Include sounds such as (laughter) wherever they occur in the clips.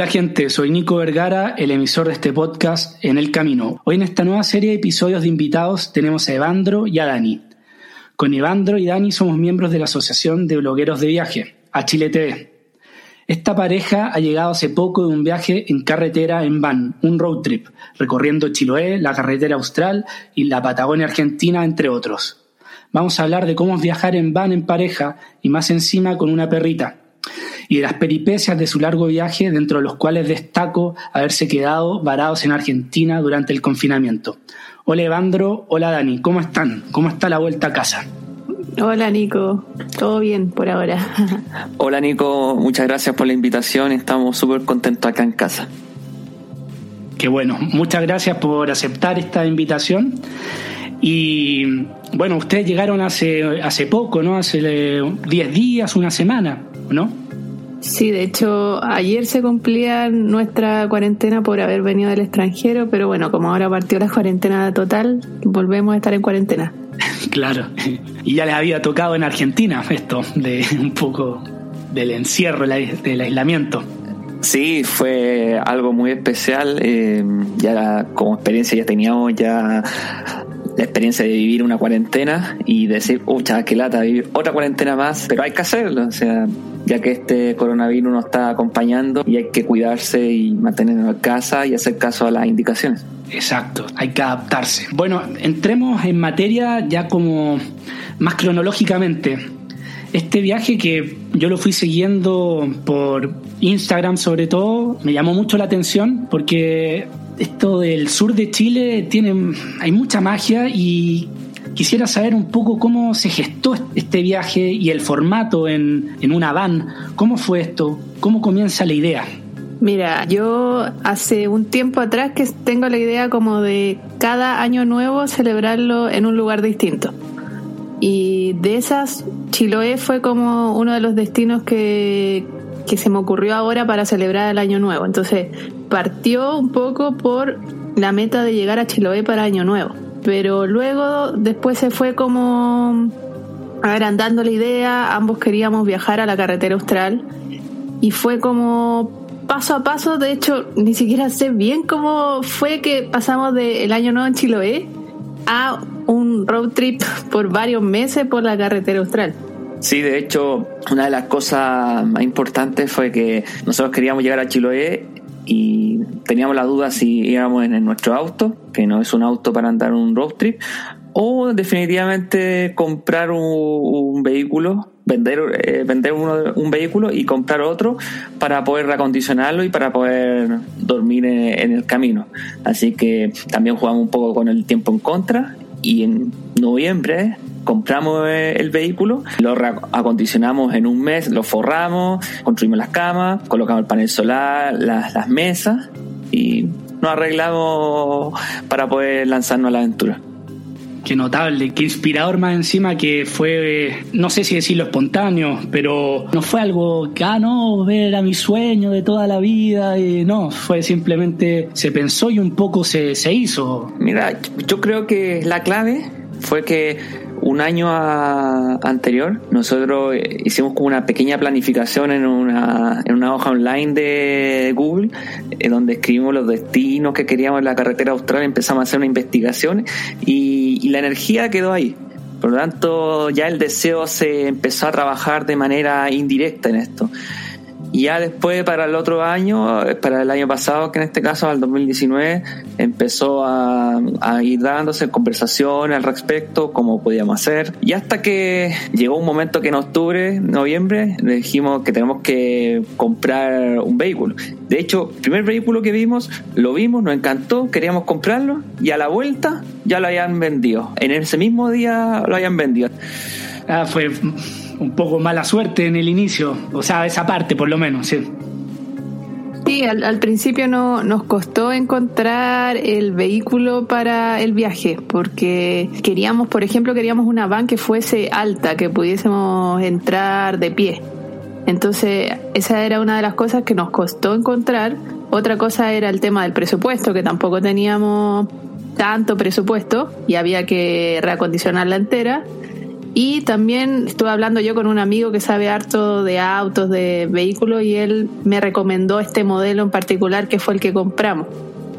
Hola gente, soy Nico Vergara, el emisor de este podcast En el Camino. Hoy en esta nueva serie de episodios de invitados tenemos a Evandro y a Dani. Con Evandro y Dani somos miembros de la Asociación de Blogueros de Viaje, a Chile TV. Esta pareja ha llegado hace poco de un viaje en carretera en van, un road trip, recorriendo Chiloé, la carretera austral y la Patagonia Argentina, entre otros. Vamos a hablar de cómo viajar en van en pareja y más encima con una perrita, y de las peripecias de su largo viaje, dentro de los cuales destaco haberse quedado varados en Argentina durante el confinamiento. Hola Evandro, hola Dani, ¿cómo están? ¿Cómo está la vuelta a casa? Hola Nico, todo bien por ahora. (laughs) Hola Nico, muchas gracias por la invitación, estamos súper contentos acá en casa. Qué bueno, muchas gracias por aceptar esta invitación. Y bueno, ustedes llegaron hace, hace poco, ¿no? Hace 10 días, una semana, ¿no? Sí, de hecho, ayer se cumplía nuestra cuarentena por haber venido del extranjero, pero bueno, como ahora partió la (laughs) cuarentena total, volvemos a estar en cuarentena. (laughs) Claro, y ya les había tocado en Argentina esto, de un poco del encierro, del aislamiento. Sí, fue algo muy especial. Eh, ya como experiencia ya teníamos ya la experiencia de vivir una cuarentena y decir, ucha, qué lata, vivir otra cuarentena más, pero hay que hacerlo, o sea, ya que este coronavirus nos está acompañando y hay que cuidarse y mantenernos en casa y hacer caso a las indicaciones. Exacto, hay que adaptarse. Bueno, entremos en materia ya como más cronológicamente. Este viaje que yo lo fui siguiendo por Instagram sobre todo, me llamó mucho la atención porque esto del sur de Chile tiene hay mucha magia y quisiera saber un poco cómo se gestó este viaje y el formato en, en una van. ¿Cómo fue esto? ¿Cómo comienza la idea? Mira, yo hace un tiempo atrás que tengo la idea como de cada año nuevo celebrarlo en un lugar distinto. Y de esas, Chiloé fue como uno de los destinos que, que se me ocurrió ahora para celebrar el año nuevo. Entonces, partió un poco por la meta de llegar a Chiloé para año nuevo. Pero luego, después se fue como agrandando la idea, ambos queríamos viajar a la carretera austral y fue como paso a paso, de hecho, ni siquiera sé bien cómo fue que pasamos del año nuevo en Chiloé a un road trip (laughs) por varios meses por la carretera austral. Sí, de hecho, una de las cosas más importantes fue que nosotros queríamos llegar a Chiloé y teníamos la duda si íbamos en, nuestro auto, que no es un auto para andar un road trip, o definitivamente comprar un vehículo vender, eh, vender un vehículo y comprar otro para poder reacondicionarlo y para poder dormir en, el camino. Así que también jugamos un poco con el tiempo en contra y en noviembre compramos eh, el vehículo, lo acondicionamos en un mes, lo forramos, construimos las camas, colocamos el panel solar, las, las mesas y nos arreglamos para poder lanzarnos a la aventura. Qué notable, qué inspirador más encima que fue, no sé si decirlo espontáneo, pero no fue algo que, ah, no, era mi sueño de toda la vida, y no, fue simplemente, se pensó y un poco se, se hizo. Mira, yo creo que la clave fue que un año anterior nosotros hicimos como una pequeña planificación en una, en una hoja online de Google en donde escribimos los destinos que queríamos en la carretera austral, empezamos a hacer una investigación y la energía quedó ahí. Por lo tanto, ya el deseo se empezó a trabajar de manera indirecta en esto. Y ya después para el otro año, para el año pasado, que en este caso al 2019, empezó a, ir dándose conversaciones al respecto, cómo podíamos hacer. Y hasta que llegó un momento que en octubre, noviembre, dijimos que tenemos que comprar un vehículo. De hecho, el primer vehículo que vimos, lo vimos, nos encantó, queríamos comprarlo y a la vuelta ya lo habían vendido. En ese mismo día lo habían vendido. Ah, fue un poco mala suerte en el inicio, o sea, esa parte por lo menos, sí. Sí, al, principio no, nos costó encontrar el vehículo para el viaje, porque queríamos, por ejemplo, queríamos una van que fuese alta, que pudiésemos entrar de pie. Entonces, esa era una de las cosas que nos costó encontrar. Otra cosa era el tema del presupuesto, que tampoco teníamos tanto presupuesto y había que reacondicionarla entera. Y también estuve hablando yo con un amigo que sabe harto de autos, de vehículos, y él me recomendó este modelo en particular que fue el que compramos.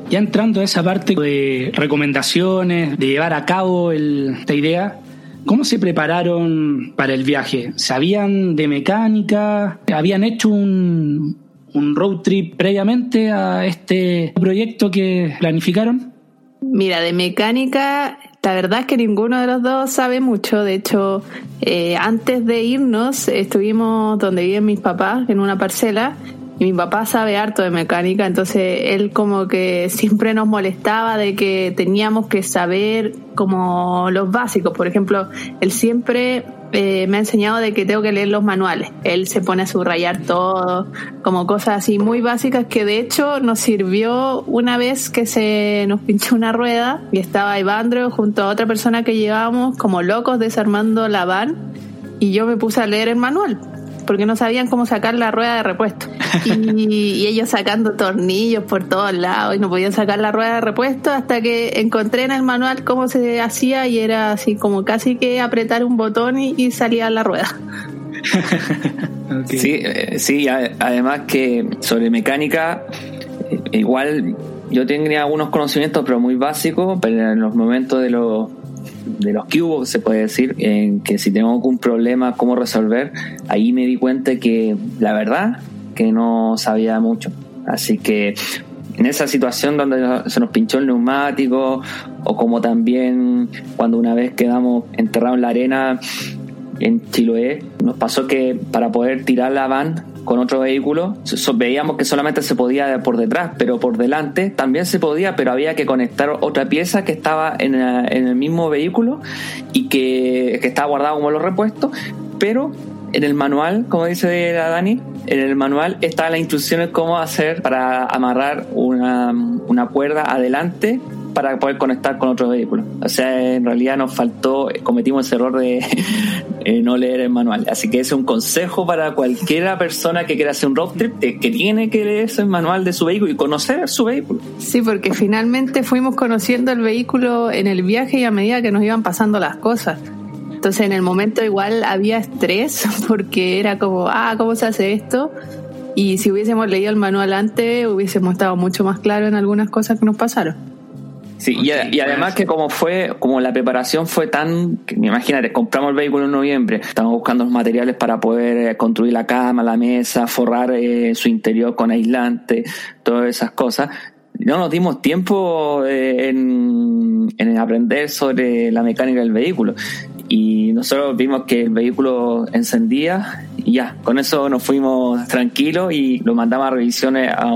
Ya entrando a esa parte de recomendaciones, de llevar a cabo esta idea, ¿cómo se prepararon para el viaje? ¿Sabían de mecánica? ¿Habían hecho un, un road trip previamente a este proyecto que planificaron? Mira, de mecánica, la verdad es que ninguno de los dos sabe mucho. De hecho, eh, antes de irnos, estuvimos donde viven mis papás, en una parcela, y mi papá sabe harto de mecánica, entonces él como que siempre nos molestaba de que teníamos que saber como los básicos. Por ejemplo, él siempre eh, me ha enseñado de que tengo que leer los manuales. Él se pone a subrayar todo, como cosas así muy básicas que de hecho nos sirvió una vez que se nos pinchó una rueda y estaba Ivandro junto a otra persona que llevábamos como locos desarmando la van y yo me puse a leer el manual porque no sabían cómo sacar la rueda de repuesto. (laughs) Y, ellos sacando tornillos por todos lados y no podían sacar la rueda de repuesto hasta que encontré en el manual cómo se hacía y era así como casi que apretar un botón y, salía la rueda. (laughs) Sí, eh, sí, además que sobre mecánica, eh, igual yo tenía algunos conocimientos, pero muy básicos, pero en los momentos de los de los que hubo, se puede decir, en que si tengo algún problema, cómo resolver, ahí me di cuenta que la verdad que no sabía mucho. Así que en esa situación donde se nos pinchó el neumático o como también cuando una vez quedamos enterrados en la arena en Chiloé, nos pasó que para poder tirar la van con otro vehículo, veíamos que solamente se podía por detrás, pero por delante también se podía, pero había que conectar otra pieza que estaba en, el mismo vehículo y que, que estaba guardado como los repuestos, pero en el manual, como dice la Dani, en el manual están las instrucciones cómo hacer para amarrar una, una cuerda adelante para poder conectar con otro vehículo. O sea, en realidad nos faltó, cometimos ese error de (laughs) eh, no leer el manual. Así que ese es un consejo para cualquiera persona que quiera hacer un road trip, que tiene que leer ese manual de su vehículo y conocer su vehículo. Sí, porque finalmente fuimos conociendo el vehículo en el viaje y a medida que nos iban pasando las cosas. Entonces en el momento igual había estrés (laughs) porque era como, ah, ¿cómo se hace esto? Y si hubiésemos leído el manual antes, hubiésemos estado mucho más claro en algunas cosas que nos pasaron. Sí, y, además que como fue, como la preparación fue tan, imagínate, compramos el vehículo en noviembre, estamos buscando los materiales para poder eh, construir la cama, la mesa, forrar eh, su interior con aislante, todas esas cosas. No nos dimos tiempo eh, en, en aprender sobre la mecánica del vehículo y nosotros vimos que el vehículo encendía ya, con eso nos fuimos tranquilos y lo mandamos a revisiones a,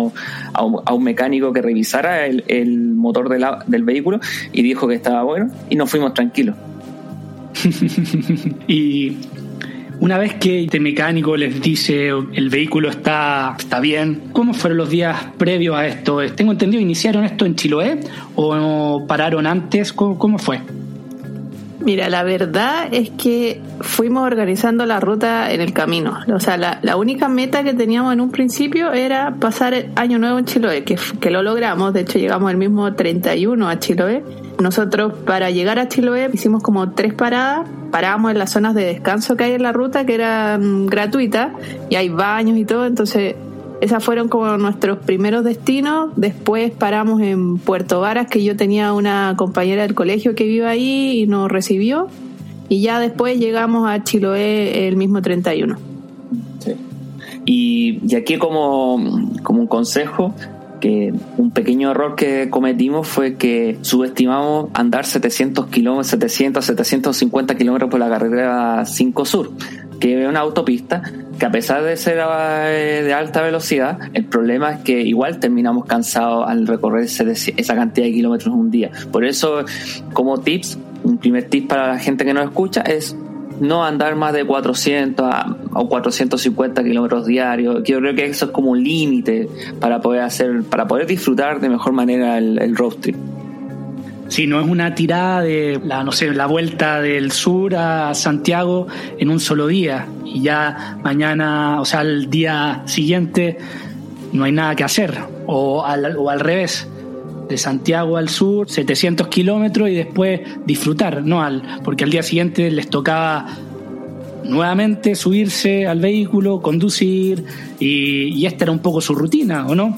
un, mecánico que revisara el, motor del vehículo y dijo que estaba bueno y nos fuimos tranquilos. (laughs) y una vez que este mecánico les dice el vehículo está, está bien, ¿cómo fueron los días previos a esto? Tengo entendido, ¿iniciaron esto en Chiloé o pararon antes? cómo fue? Mira, la verdad es que fuimos organizando la ruta en el camino. O sea, la, única meta que teníamos en un principio era pasar el Año Nuevo en Chiloé, que, que lo logramos. De hecho, llegamos el mismo 31 a Chiloé. Nosotros, para llegar a Chiloé, hicimos como tres paradas. Parábamos en las zonas de descanso que hay en la ruta, que eran gratuitas, y hay baños y todo. Entonces, esas fueron como nuestros primeros destinos. Después paramos en Puerto Varas, que yo tenía una compañera del colegio que vive ahí y nos recibió. Y ya después llegamos a Chiloé el mismo 31. Sí. Y, y aquí como, como un consejo, que un pequeño error que cometimos fue que subestimamos andar 700 kilómetros, 700, 750 kilómetros por la carretera 5 Sur, que es una autopista que a pesar de ser eh, de alta velocidad, el problema es que igual terminamos cansados al recorrer esa cantidad de kilómetros en un día. Por eso, como tips, un primer tip para la gente que nos escucha es no andar más de 400 o 450 kilómetros diarios. Yo creo que eso es como un límite para poder hacer, para poder disfrutar de mejor manera el, el road trip. Si no es una tirada de la, no sé, la vuelta del sur a Santiago en un solo día y ya mañana, o sea, el día siguiente no hay nada que hacer o al, o al revés. de Santiago al sur, 700 kilómetros y después disfrutar, ¿no? Al, porque al día siguiente les tocaba nuevamente subirse al vehículo, conducir y, y esta era un poco su rutina, ¿o no?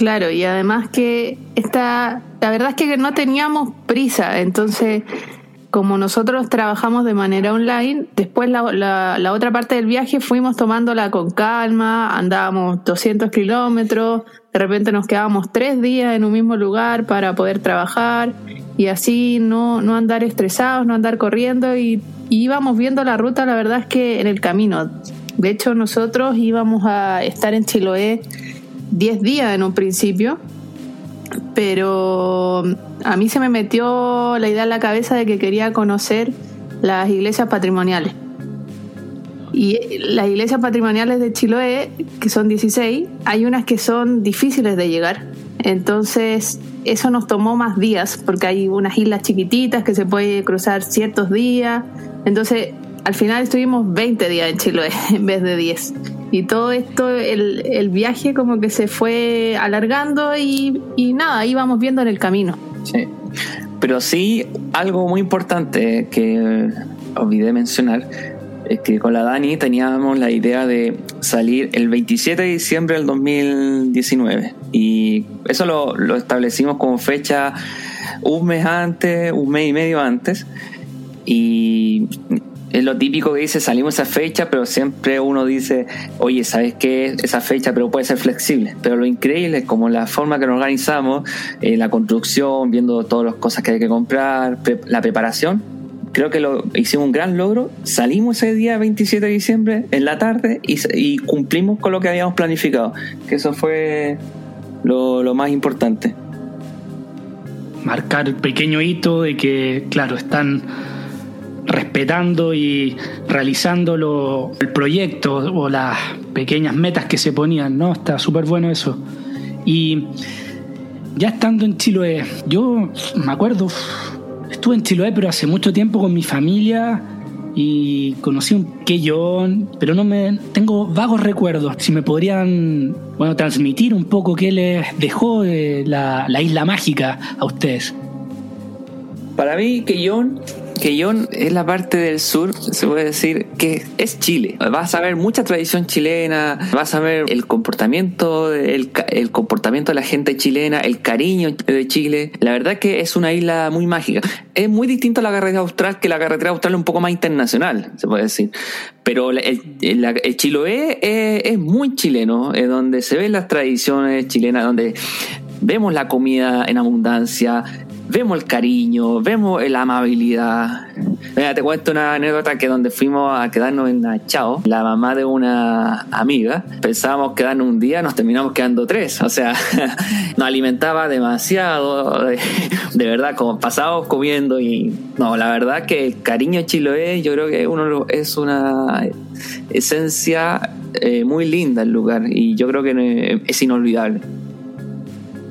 Claro, y además que esta, la verdad es que no teníamos prisa, entonces como nosotros trabajamos de manera online, después la, la, otra parte del viaje fuimos tomándola con calma, andábamos 200 kilómetros, de repente nos quedábamos tres días en un mismo lugar para poder trabajar y así no, no andar estresados, no andar corriendo y, y íbamos viendo la ruta, la verdad es que en el camino. De hecho, nosotros íbamos a estar en Chiloé 10 días en un principio, pero a mí se me metió la idea en la cabeza de que quería conocer las iglesias patrimoniales. Y las iglesias patrimoniales de Chiloé, que son 16, hay unas que son difíciles de llegar. Entonces, eso nos tomó más días, porque hay unas islas chiquititas que se puede cruzar ciertos días. Entonces, al final estuvimos 20 días en Chiloé (laughs) en vez de 10. Y todo esto, el, el viaje como que se fue alargando y, y nada, íbamos viendo en el camino. Sí. Pero sí, algo muy importante que olvidé mencionar es que con la Dani teníamos la idea de salir el 27 de diciembre del 2019 y eso lo, lo establecimos como fecha un mes antes, un mes y medio antes y es lo típico que dice, salimos esa fecha, pero siempre uno dice, oye, ¿sabes qué? Esa fecha, pero puede ser flexible. Pero lo increíble es como la forma que nos organizamos, eh, la construcción, viendo todas las cosas que hay que comprar, pre la preparación. Creo que lo hicimos un gran logro. Salimos ese día 27 de diciembre en la tarde y, y cumplimos con lo que habíamos planificado. Que eso fue lo, lo más importante. Marcar el pequeño hito de que, claro, están respetando y realizando lo, el proyecto o las pequeñas metas que se ponían, ¿no? Está súper bueno eso. Y ya estando en Chiloé, yo me acuerdo, estuve en Chiloé, pero hace mucho tiempo con mi familia y conocí un queyón, pero no me tengo vagos recuerdos. Si me podrían, bueno, transmitir un poco qué les dejó de la, la isla mágica a ustedes. Para mí, Quellón Quellón es la parte del sur, se puede decir, que es Chile. Vas a ver mucha tradición chilena, vas a ver el comportamiento, el, comportamiento de la gente chilena, el cariño de Chile. La verdad que es una isla muy mágica. Es muy distinto a la carretera austral, que la carretera austral es un poco más internacional, se puede decir. Pero el, el, el Chiloé es, es, muy chileno, es donde se ven las tradiciones chilenas, donde vemos la comida en abundancia, vemos el cariño, vemos la amabilidad. Mira, te cuento una anécdota que donde fuimos a quedarnos en Chao, la mamá de una amiga, pensábamos quedarnos un día, nos terminamos quedando tres. O sea, (laughs) nos alimentaba demasiado, de, verdad, como pasábamos comiendo y no, la verdad que el cariño chiloé yo creo que uno es una esencia eh, muy linda el lugar y yo creo que es inolvidable.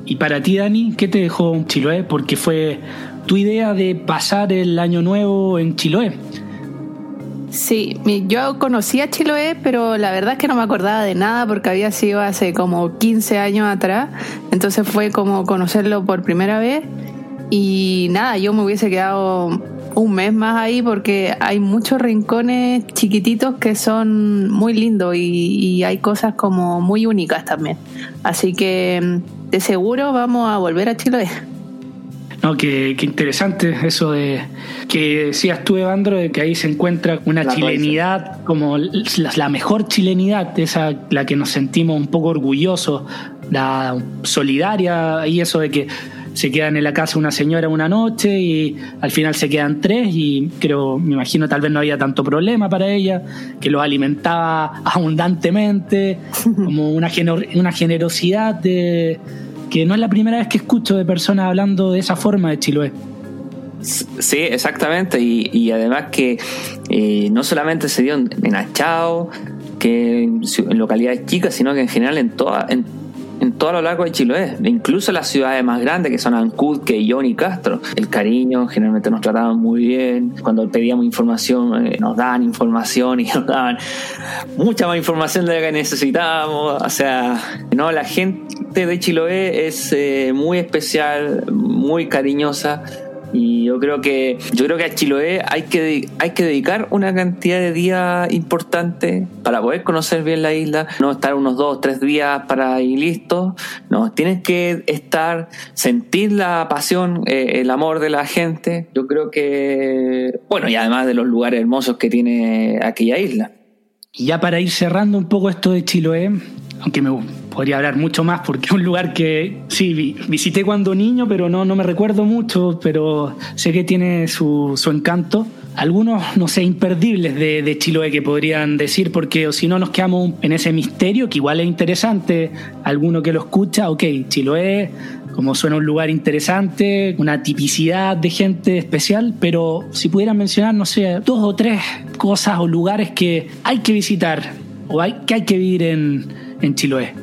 Y para ti, Dani, ¿qué te dejó Chiloé? Porque fue tu idea de pasar el año nuevo en Chiloé. Sí, yo conocía Chiloé, pero la verdad es que no me acordaba de nada porque había sido hace como 15 años atrás. Entonces fue como conocerlo por primera vez. Y nada, yo me hubiese quedado un mes más ahí porque hay muchos rincones chiquititos que son muy lindos y, hay cosas como muy únicas también. Así que de seguro vamos a volver a Chiloé. No, qué, qué, interesante eso de que decías tú, Evandro, de que ahí se encuentra una la chilenidad raíz. como la, la, mejor chilenidad, esa la que nos sentimos un poco orgullosos, la solidaria y eso de que se quedan en la casa una señora una noche y al final se quedan tres y creo, me imagino tal vez no había tanto problema para ella, que los alimentaba (laughs) abundantemente, (laughs) como una, una generosidad de, que no es la primera vez que escucho de personas hablando de esa forma de Chiloé. Sí, exactamente. Y, además que eh, no solamente se dio en, Achao, que en, localidades chicas, sino que en general en toda, en, todo lo largo de Chiloé, incluso las ciudades más grandes que son Ancud, Quellón y Castro. El cariño, generalmente nos trataban muy bien. Cuando pedíamos información, eh, nos daban información y (laughs) nos daban mucha más información de la que necesitábamos. O sea, no, la gente de Chiloé es eh, muy especial, muy cariñosa y yo creo que yo creo que a Chiloé hay que hay que dedicar una cantidad de días importante para poder conocer bien la isla, no estar unos dos, tres días para ir listo, no, tienes que estar, sentir la pasión, eh, el amor de la gente. Yo creo que bueno, y además de los lugares hermosos que tiene aquella isla. Y ya para ir cerrando un poco esto de Chiloé, aunque me podría hablar mucho más porque es un lugar que sí visité cuando niño, pero no, no me recuerdo mucho, pero sé que tiene su, su encanto. Algunos, no sé, imperdibles de, de, Chiloé que podrían decir, porque o si no nos quedamos en ese misterio, que igual es interesante, alguno que lo escucha, ok, Chiloé, como suena un lugar interesante, una tipicidad de gente especial, pero si pudieran mencionar, no sé, dos o tres cosas o lugares que hay que visitar o hay, que hay que vivir en, en Chiloé.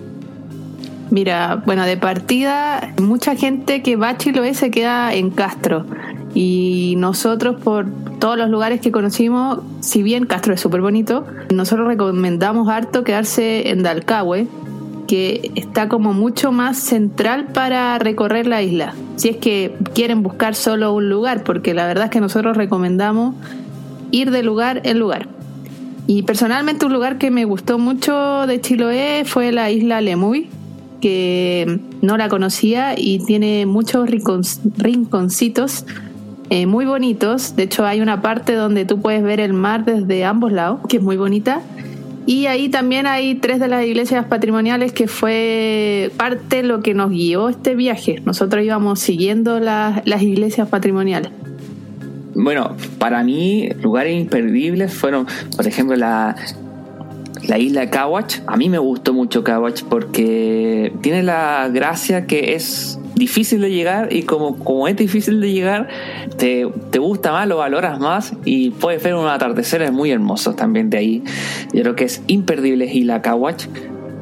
Mira, bueno, de partida, mucha gente que va a Chiloé se queda en Castro. Y nosotros, por todos los lugares que conocimos, si bien Castro es súper bonito, nosotros recomendamos harto quedarse en Dalcahue, que está como mucho más central para recorrer la isla. Si es que quieren buscar solo un lugar, porque la verdad es que nosotros recomendamos ir de lugar en lugar. Y personalmente un lugar que me gustó mucho de Chiloé fue la isla Lemuy, que no la conocía y tiene muchos rinconcitos eh, muy bonitos. De hecho, hay una parte donde tú puedes ver el mar desde ambos lados, que es muy bonita. Y ahí también hay tres de las iglesias patrimoniales que fue parte de lo que nos guió este viaje. Nosotros íbamos siguiendo las, las iglesias patrimoniales. Bueno, para mí lugares imperdibles fueron, por ejemplo, la, la isla Kawach. A mí me gustó mucho Kawach porque tiene la gracia que es difícil de llegar y como, como es difícil de llegar, te, te gusta más, lo valoras más y puedes ver un atardecer muy hermoso también de ahí. Yo creo que es imperdible Isla Kawach.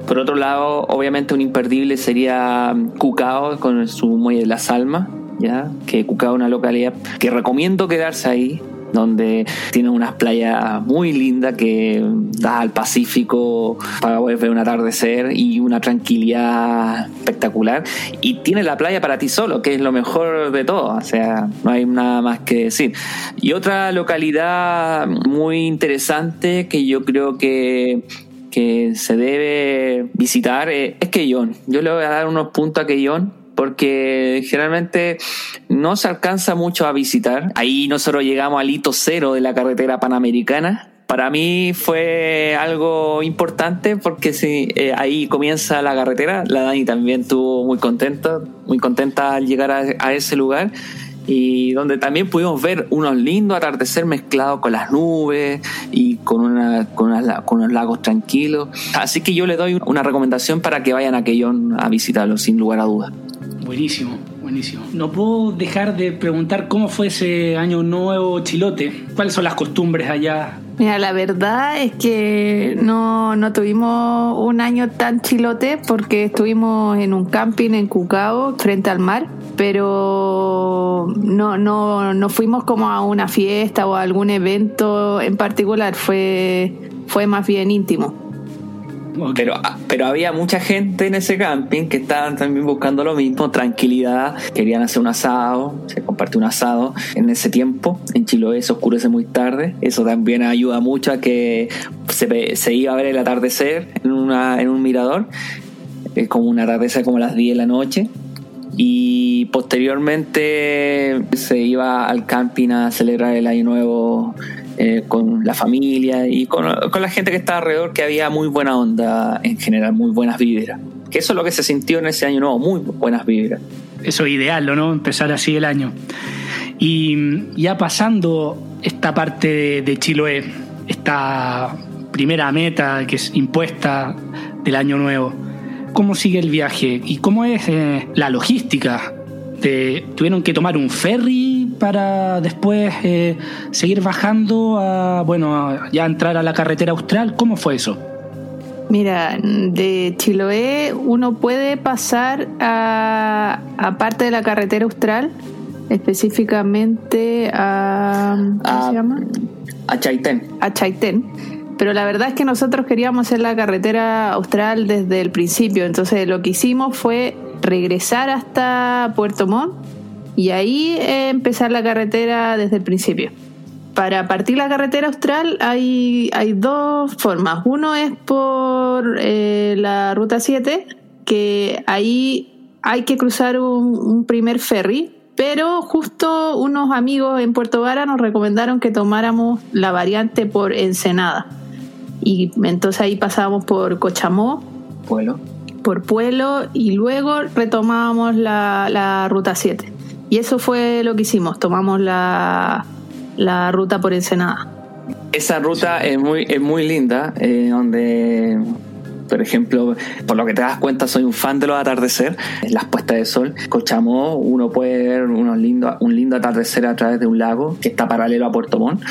Por otro lado, obviamente un imperdible sería Cucao con su muelle de las almas, ¿ya? que Cucao una localidad que recomiendo quedarse ahí donde tiene unas playas muy lindas que da al Pacífico para poder ver un atardecer y una tranquilidad espectacular. Y tiene la playa para ti solo, que es lo mejor de todo, o sea, no hay nada más que decir. Y otra localidad muy interesante que yo creo que que se debe visitar es Quellón. Yo le voy a dar unos puntos a Quellón porque generalmente no se alcanza mucho a visitar. Ahí nosotros llegamos al hito cero de la carretera panamericana. Para mí fue algo importante porque sí, eh, ahí comienza la carretera. La Dani también estuvo muy contenta, muy contenta al llegar a, ese lugar y donde también pudimos ver unos lindos atardecer mezclados con las nubes y con, una, con, con, unos lagos tranquilos. Así que yo le doy una recomendación para que vayan a Quellón a visitarlo, sin lugar a dudas. Buenísimo, buenísimo. No puedo dejar de preguntar cómo fue ese año nuevo chilote. ¿Cuáles son las costumbres allá? Mira, la verdad es que no, no tuvimos un año tan chilote porque estuvimos en un camping en Cucao, frente al mar, pero no, no, no fuimos como a una fiesta o a algún evento en particular, fue, fue más bien íntimo. Pero, ah, pero había mucha gente en ese camping que estaban también buscando lo mismo, tranquilidad, querían hacer un asado, se compartió un asado en ese tiempo, en Chiloé se oscurece muy tarde, eso también ayuda mucho a que se, se iba a ver el atardecer en, una, en un mirador, es como un atardecer como las 10 de la noche, y posteriormente se iba al camping a celebrar el año nuevo eh, con la familia y con, la gente que estaba alrededor, que había muy buena onda en general, muy buenas vibras. Que eso es lo que se sintió en ese año nuevo, muy buenas vibras. eso es ideal, ¿no? Empezar así el año. Y ya pasando esta parte de, Chiloé, esta primera meta que es impuesta del año nuevo, ¿cómo sigue el viaje? ¿Y cómo es eh, la logística? ¿Tuvieron que tomar un ferry para después eh, seguir bajando a, bueno, ya entrar a la carretera austral? ¿Cómo fue eso? Mira, de Chiloé uno puede pasar a, parte de la carretera austral, específicamente a. ¿Cómo se llama? A Chaitén. A Chaitén. Pero la verdad es que nosotros queríamos hacer la carretera austral desde el principio, entonces lo que hicimos fue regresar hasta Puerto Montt y ahí eh, empezar la carretera desde el principio para partir la carretera austral hay, hay dos formas. Uno es por eh, la ruta 7, que ahí hay que cruzar un, primer ferry, pero justo unos amigos en Puerto Vara nos recomendaron que tomáramos la variante por Ensenada. Y entonces ahí pasábamos por Cochamó. Pueblo. Por Pueblo y luego retomábamos la, la ruta 7. Y eso fue lo que hicimos. Tomamos la, la ruta por Ensenada. Esa ruta es muy, es muy linda, eh, donde, por ejemplo, por lo que te das cuenta, soy un fan de los atardeceres, las puestas de sol. Cochamó, uno puede ver unos lindo, un lindo atardecer a través de un lago que está paralelo a Puerto Montt.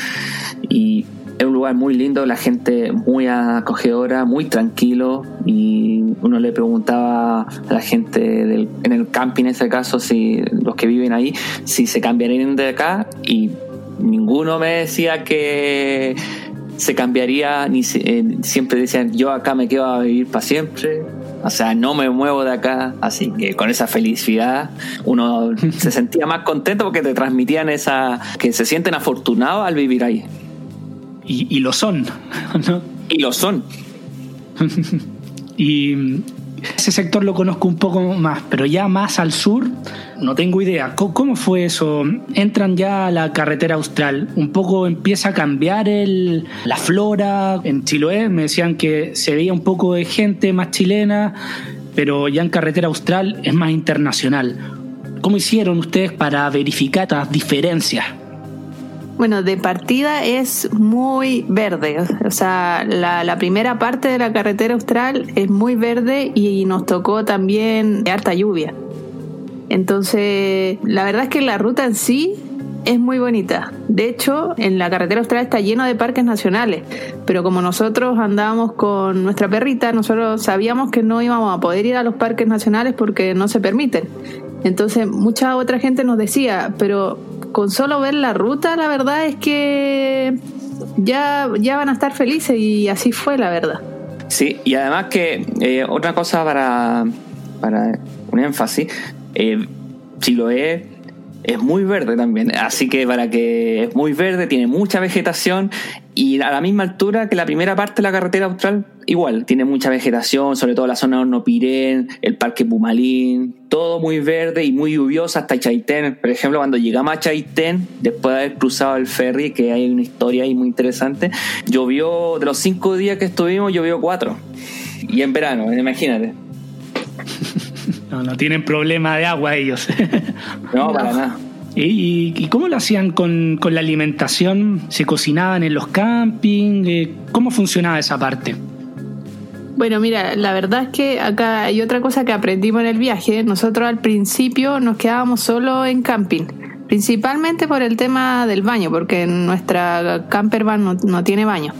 Es un lugar muy lindo, la gente muy acogedora, muy tranquilo y uno le preguntaba a la gente del, en el camping en ese caso, si los que viven ahí, si se cambiarían de acá y ninguno me decía que se cambiaría, ni eh, siempre decían yo acá me quedo a vivir para siempre. O sea, no me muevo de acá, así que con esa felicidad uno se sentía más contento porque te transmitían esa que se sienten afortunados al vivir ahí. Y, y lo son, ¿no? Y lo son. (laughs) y ese sector lo conozco un poco más, pero ya más al sur no tengo idea. ¿Cómo fue eso? Entran ya a la carretera austral, un poco empieza a cambiar el, la flora. En Chiloé me decían que se veía un poco de gente más chilena, pero ya en carretera austral es más internacional. ¿Cómo hicieron ustedes para verificar estas diferencias? Bueno, de partida es muy verde, o sea, la, primera parte de la carretera austral es muy verde y nos tocó también harta lluvia. Entonces, la verdad es que la ruta en sí es muy bonita. De hecho, en la carretera austral está lleno de parques nacionales, pero como nosotros andábamos con nuestra perrita, nosotros sabíamos que no íbamos a poder ir a los parques nacionales porque no se permiten. Entonces, mucha otra gente nos decía, pero con solo ver la ruta, la verdad es que ya, ya van a estar felices y así fue, la verdad. Sí, y además que eh, otra cosa para, para un énfasis, eh, Chiloé es muy verde también, así que para que es muy verde, tiene mucha vegetación y a la misma altura que la primera parte de la carretera austral, igual, tiene mucha vegetación, sobre todo la zona de Hornopirén, el parque Pumalín, todo muy verde y muy lluvioso hasta Chaitén. Por ejemplo, cuando llegamos a Chaitén, después de haber cruzado el ferry, que hay una historia ahí muy interesante, llovió, de los cinco días que estuvimos, llovió cuatro. Y en verano, imagínate. (laughs) No, no tienen problema de agua ellos. (laughs) No, para nada. ¿Y, cómo lo hacían con, la alimentación? ¿Se cocinaban en los campings? Eh, ¿Cómo funcionaba esa parte? Bueno, mira, la verdad es que acá hay otra cosa que aprendimos en el viaje. Nosotros al principio nos quedábamos solo en camping, principalmente por el tema del baño, porque nuestra camper van no, no tiene baño.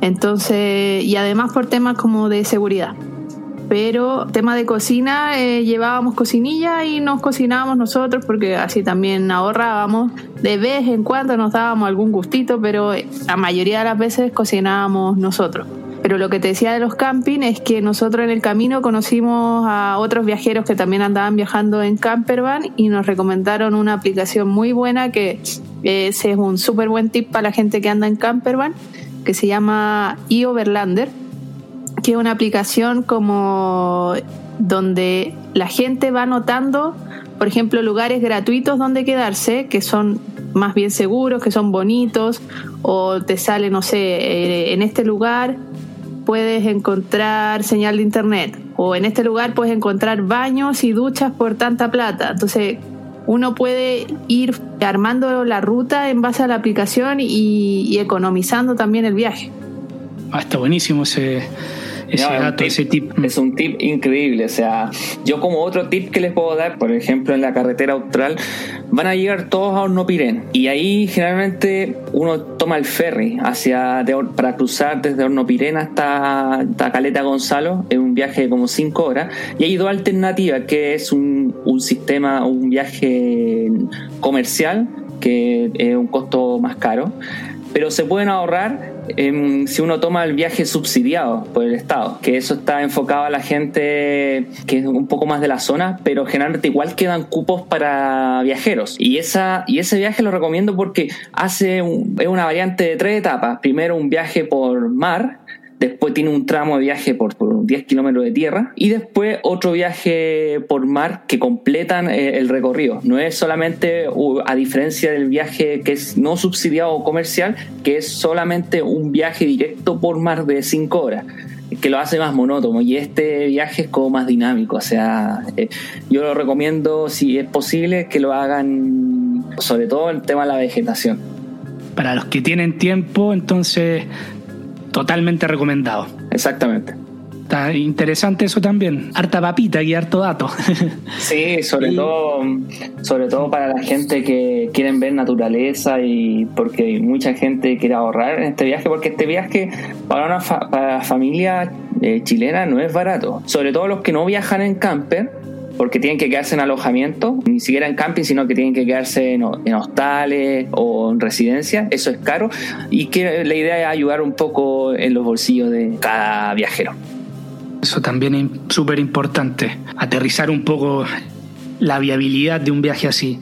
Entonces, y además por temas como de seguridad pero tema de cocina eh, llevábamos cocinilla y nos cocinábamos nosotros porque así también ahorrábamos. De vez en cuando nos dábamos algún gustito pero la mayoría de las veces cocinábamos nosotros. Pero lo que te decía de los camping es que nosotros en el camino conocimos a otros viajeros que también andaban viajando en campervan y nos recomendaron una aplicación muy buena que ese es un súper buen tip para la gente que anda en campervan que se llama eOverlander que es una aplicación como donde la gente va notando, por ejemplo, lugares gratuitos donde quedarse, que son más bien seguros, que son bonitos, o te sale, no sé, eh, en este lugar puedes encontrar señal de internet o en este lugar puedes encontrar baños y duchas por tanta plata. Entonces uno puede ir armando la ruta en base a la aplicación y, economizando también el viaje. Ah, está buenísimo ese, ese tip. Es un tip increíble. O sea, yo como otro tip que les puedo dar, por ejemplo, en la carretera austral, van a llegar todos a Hornopirén. Y ahí generalmente uno toma el ferry hacia para cruzar desde Hornopirén hasta, hasta Caleta Gonzalo. Es un viaje de como 5 horas. Y hay dos alternativas, que es un, un sistema, un viaje comercial, que es un costo más caro pero se pueden ahorrar si uno toma el viaje subsidiado por el Estado, que eso está enfocado a la gente que es un poco más de la zona, pero generalmente igual quedan cupos para viajeros. Y, esa, y ese viaje lo recomiendo porque hace es una variante de tres etapas. Primero un viaje por mar, después tiene un tramo de viaje por, por 10 kilómetros de tierra y después otro viaje por mar que completan eh, el recorrido. No es solamente, a diferencia del viaje que es no subsidiado o comercial, que es solamente un viaje directo por mar de 5 horas que lo hace más monótono y este viaje es como más dinámico, o sea, eh, yo lo recomiendo si es posible que lo hagan sobre todo el tema de la vegetación. Para los que tienen tiempo, entonces totalmente recomendado. Exactamente. Está interesante eso también. Harta papita y harto dato. (laughs) Sí, sobre todo, sobre todo para la gente que quieren ver naturaleza y porque mucha gente quiere ahorrar en este viaje, porque este viaje para una para la familia eh, chilena no es barato. Sobre todo los que no viajan en camper, porque tienen que quedarse en alojamiento, ni siquiera en camping, sino que tienen que quedarse en, hostales o en residencias. Eso es caro y que la idea es ayudar un poco en los bolsillos de cada viajero. Eso también es súper importante, aterrizar un poco la viabilidad de un viaje así.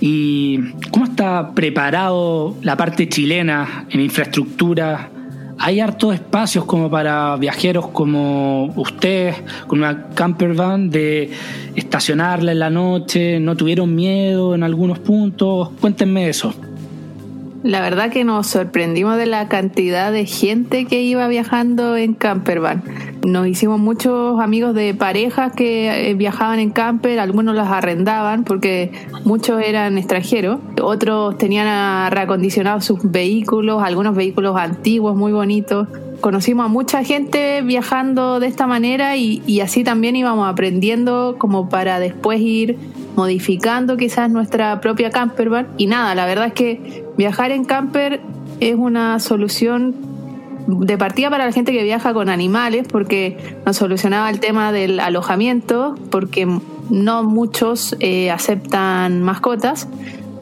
¿Y cómo está preparado la parte chilena en infraestructura hay hartos espacios como para viajeros como usted, con una camper van, de estacionarla en la noche, no tuvieron miedo en algunos puntos. Cuéntenme eso. La verdad que nos sorprendimos de la cantidad de gente que iba viajando en campervan. Nos hicimos muchos amigos de parejas que eh, viajaban en camper, algunos las arrendaban porque muchos eran extranjeros, otros tenían reacondicionados sus vehículos, algunos vehículos antiguos muy bonitos. Conocimos a mucha gente viajando de esta manera y, y así también íbamos aprendiendo como para después ir modificando quizás nuestra propia campervan. Y nada, la verdad es que viajar en camper es una solución de partida para la gente que viaja con animales, porque nos solucionaba el tema del alojamiento, porque no muchos eh, aceptan mascotas.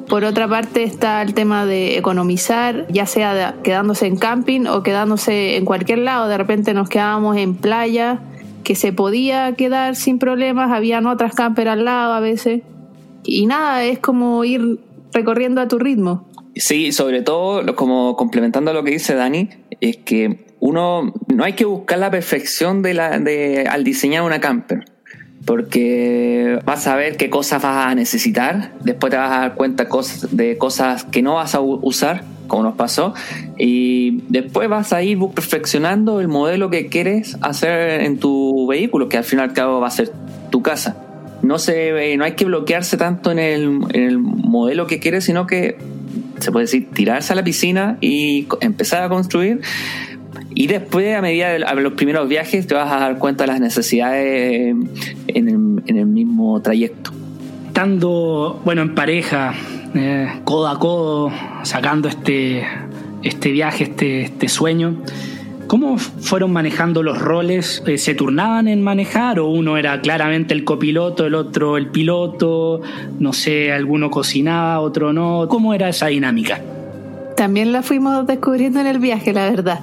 Por otra parte está el tema de economizar, ya sea quedándose en camping o quedándose en cualquier lado. De repente nos quedábamos en playa que se podía quedar sin problemas, habían otras camper al lado a veces. Y nada, es como ir recorriendo a tu ritmo. Sí, sobre todo, como complementando lo que dice Dani, es que uno no hay que buscar la perfección de la, de, al diseñar una camper. Porque vas a ver qué cosas vas a necesitar, después te vas a dar cuenta de cosas que no vas a usar como nos pasó, y después vas a ir perfeccionando el modelo que quieres hacer en tu vehículo, que al fin y al cabo va a ser tu casa. No, se, no hay que bloquearse tanto en el, en el modelo que quieres, sino que se puede decir tirarse a la piscina y empezar a construir. Y después, a medida de los primeros viajes, te vas a dar cuenta de las necesidades en el, en el mismo trayecto. Estando, bueno, en pareja, eh, codo a codo, sacando este, este viaje, este, este sueño. ¿Cómo fueron manejando los roles? Eh, ¿Se turnaban en manejar o uno era claramente el copiloto, el otro el piloto? No sé, alguno cocinaba, otro no. ¿Cómo era esa dinámica? También la fuimos descubriendo en el viaje, la verdad.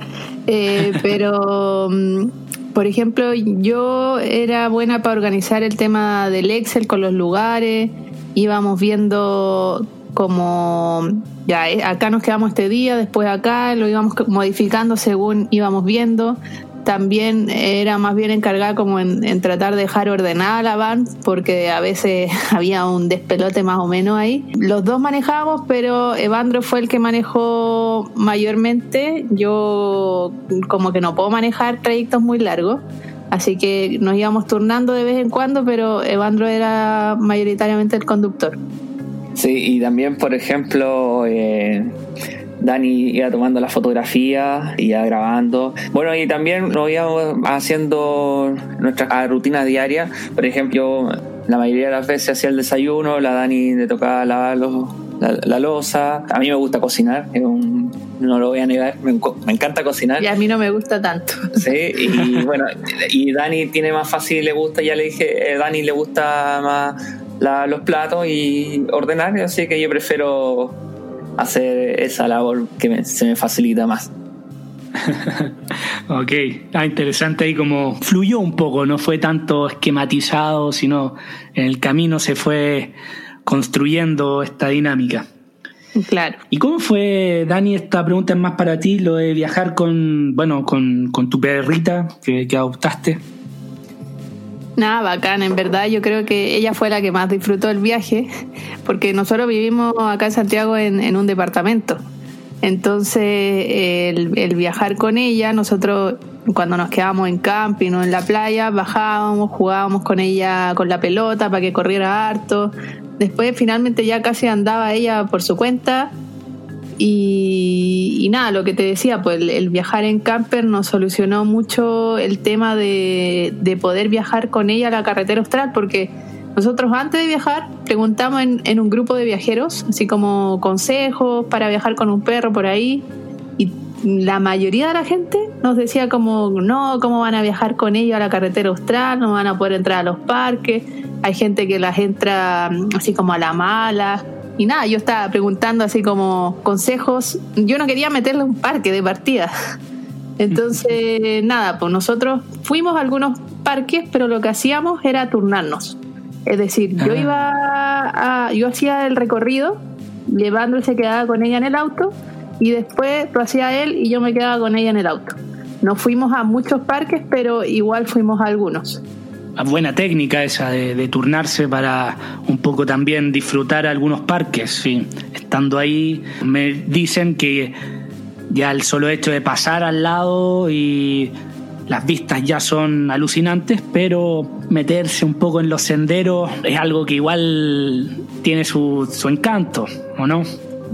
Eh, (laughs) pero, mm, por ejemplo, yo era buena para organizar el tema del Excel con los lugares. Íbamos viendo como ya eh, acá nos quedamos este día, después acá, lo íbamos modificando según íbamos viendo. también era más bien encargada como en, tratar de dejar ordenada la van, porque a veces (laughs) había un despelote más o menos ahí. Los dos manejábamos, pero Evandro fue el que manejó mayormente. Yo como que no puedo manejar trayectos muy largos. Así que nos íbamos turnando de vez en cuando, pero Evandro era mayoritariamente el conductor. Sí, y también, por ejemplo, eh, Dani iba tomando la fotografía, iba grabando. Bueno, y también nos íbamos haciendo nuestras rutinas diarias. Por ejemplo, la mayoría de las veces hacía el desayuno, la Dani le tocaba lavar la, la losa. A mí me gusta cocinar, no lo voy a negar, me, encanta cocinar. Y a mí no me gusta tanto. Sí, y (laughs) bueno, y Dani tiene más fácil, le gusta, ya le dije, eh, Dani le gusta más los platos y ordenar, así que yo prefiero hacer esa labor que se me facilita más. (laughs) ok, ah, interesante ahí como fluyó un poco, no fue tanto esquematizado, sino en el camino se fue construyendo esta dinámica. Claro. ¿Y cómo fue, Dani, esta pregunta es más para ti, lo de viajar con, bueno, con, tu perrita que, que adoptaste? Nada, bacán, en verdad yo creo que ella fue la que más disfrutó el viaje, porque nosotros vivimos acá en Santiago en, un departamento. Entonces, el, viajar con ella, nosotros cuando nos quedábamos en camping o en la playa, bajábamos, jugábamos con ella con la pelota para que corriera harto. Después, finalmente, ya casi andaba ella por su cuenta y, nada, lo que te decía, pues el, viajar en camper nos solucionó mucho el tema de, poder viajar con ella a la carretera austral, porque nosotros antes de viajar preguntamos en, un grupo de viajeros, así como consejos para viajar con un perro por ahí, y la mayoría de la gente nos decía como, no, ¿cómo van a viajar con ella a la carretera austral? No van a poder entrar a los parques. Hay gente que las entra así como a la mala y nada, yo estaba preguntando así como consejos. Yo no quería meterle un parque de partida. (laughs) Entonces, (laughs) nada, pues nosotros fuimos a algunos parques, pero lo que hacíamos era turnarnos. Es decir, yo iba a, yo hacía el recorrido, llevando se quedaba con ella en el auto, y después lo hacía él y yo me quedaba con ella en el auto. No fuimos a muchos parques, pero igual fuimos a algunos buena técnica esa de, turnarse para un poco también disfrutar algunos parques. Sí. Estando ahí, me dicen que ya el solo hecho de pasar al lado y las vistas ya son alucinantes, pero meterse un poco en los senderos es algo que igual tiene su, su encanto, ¿o no?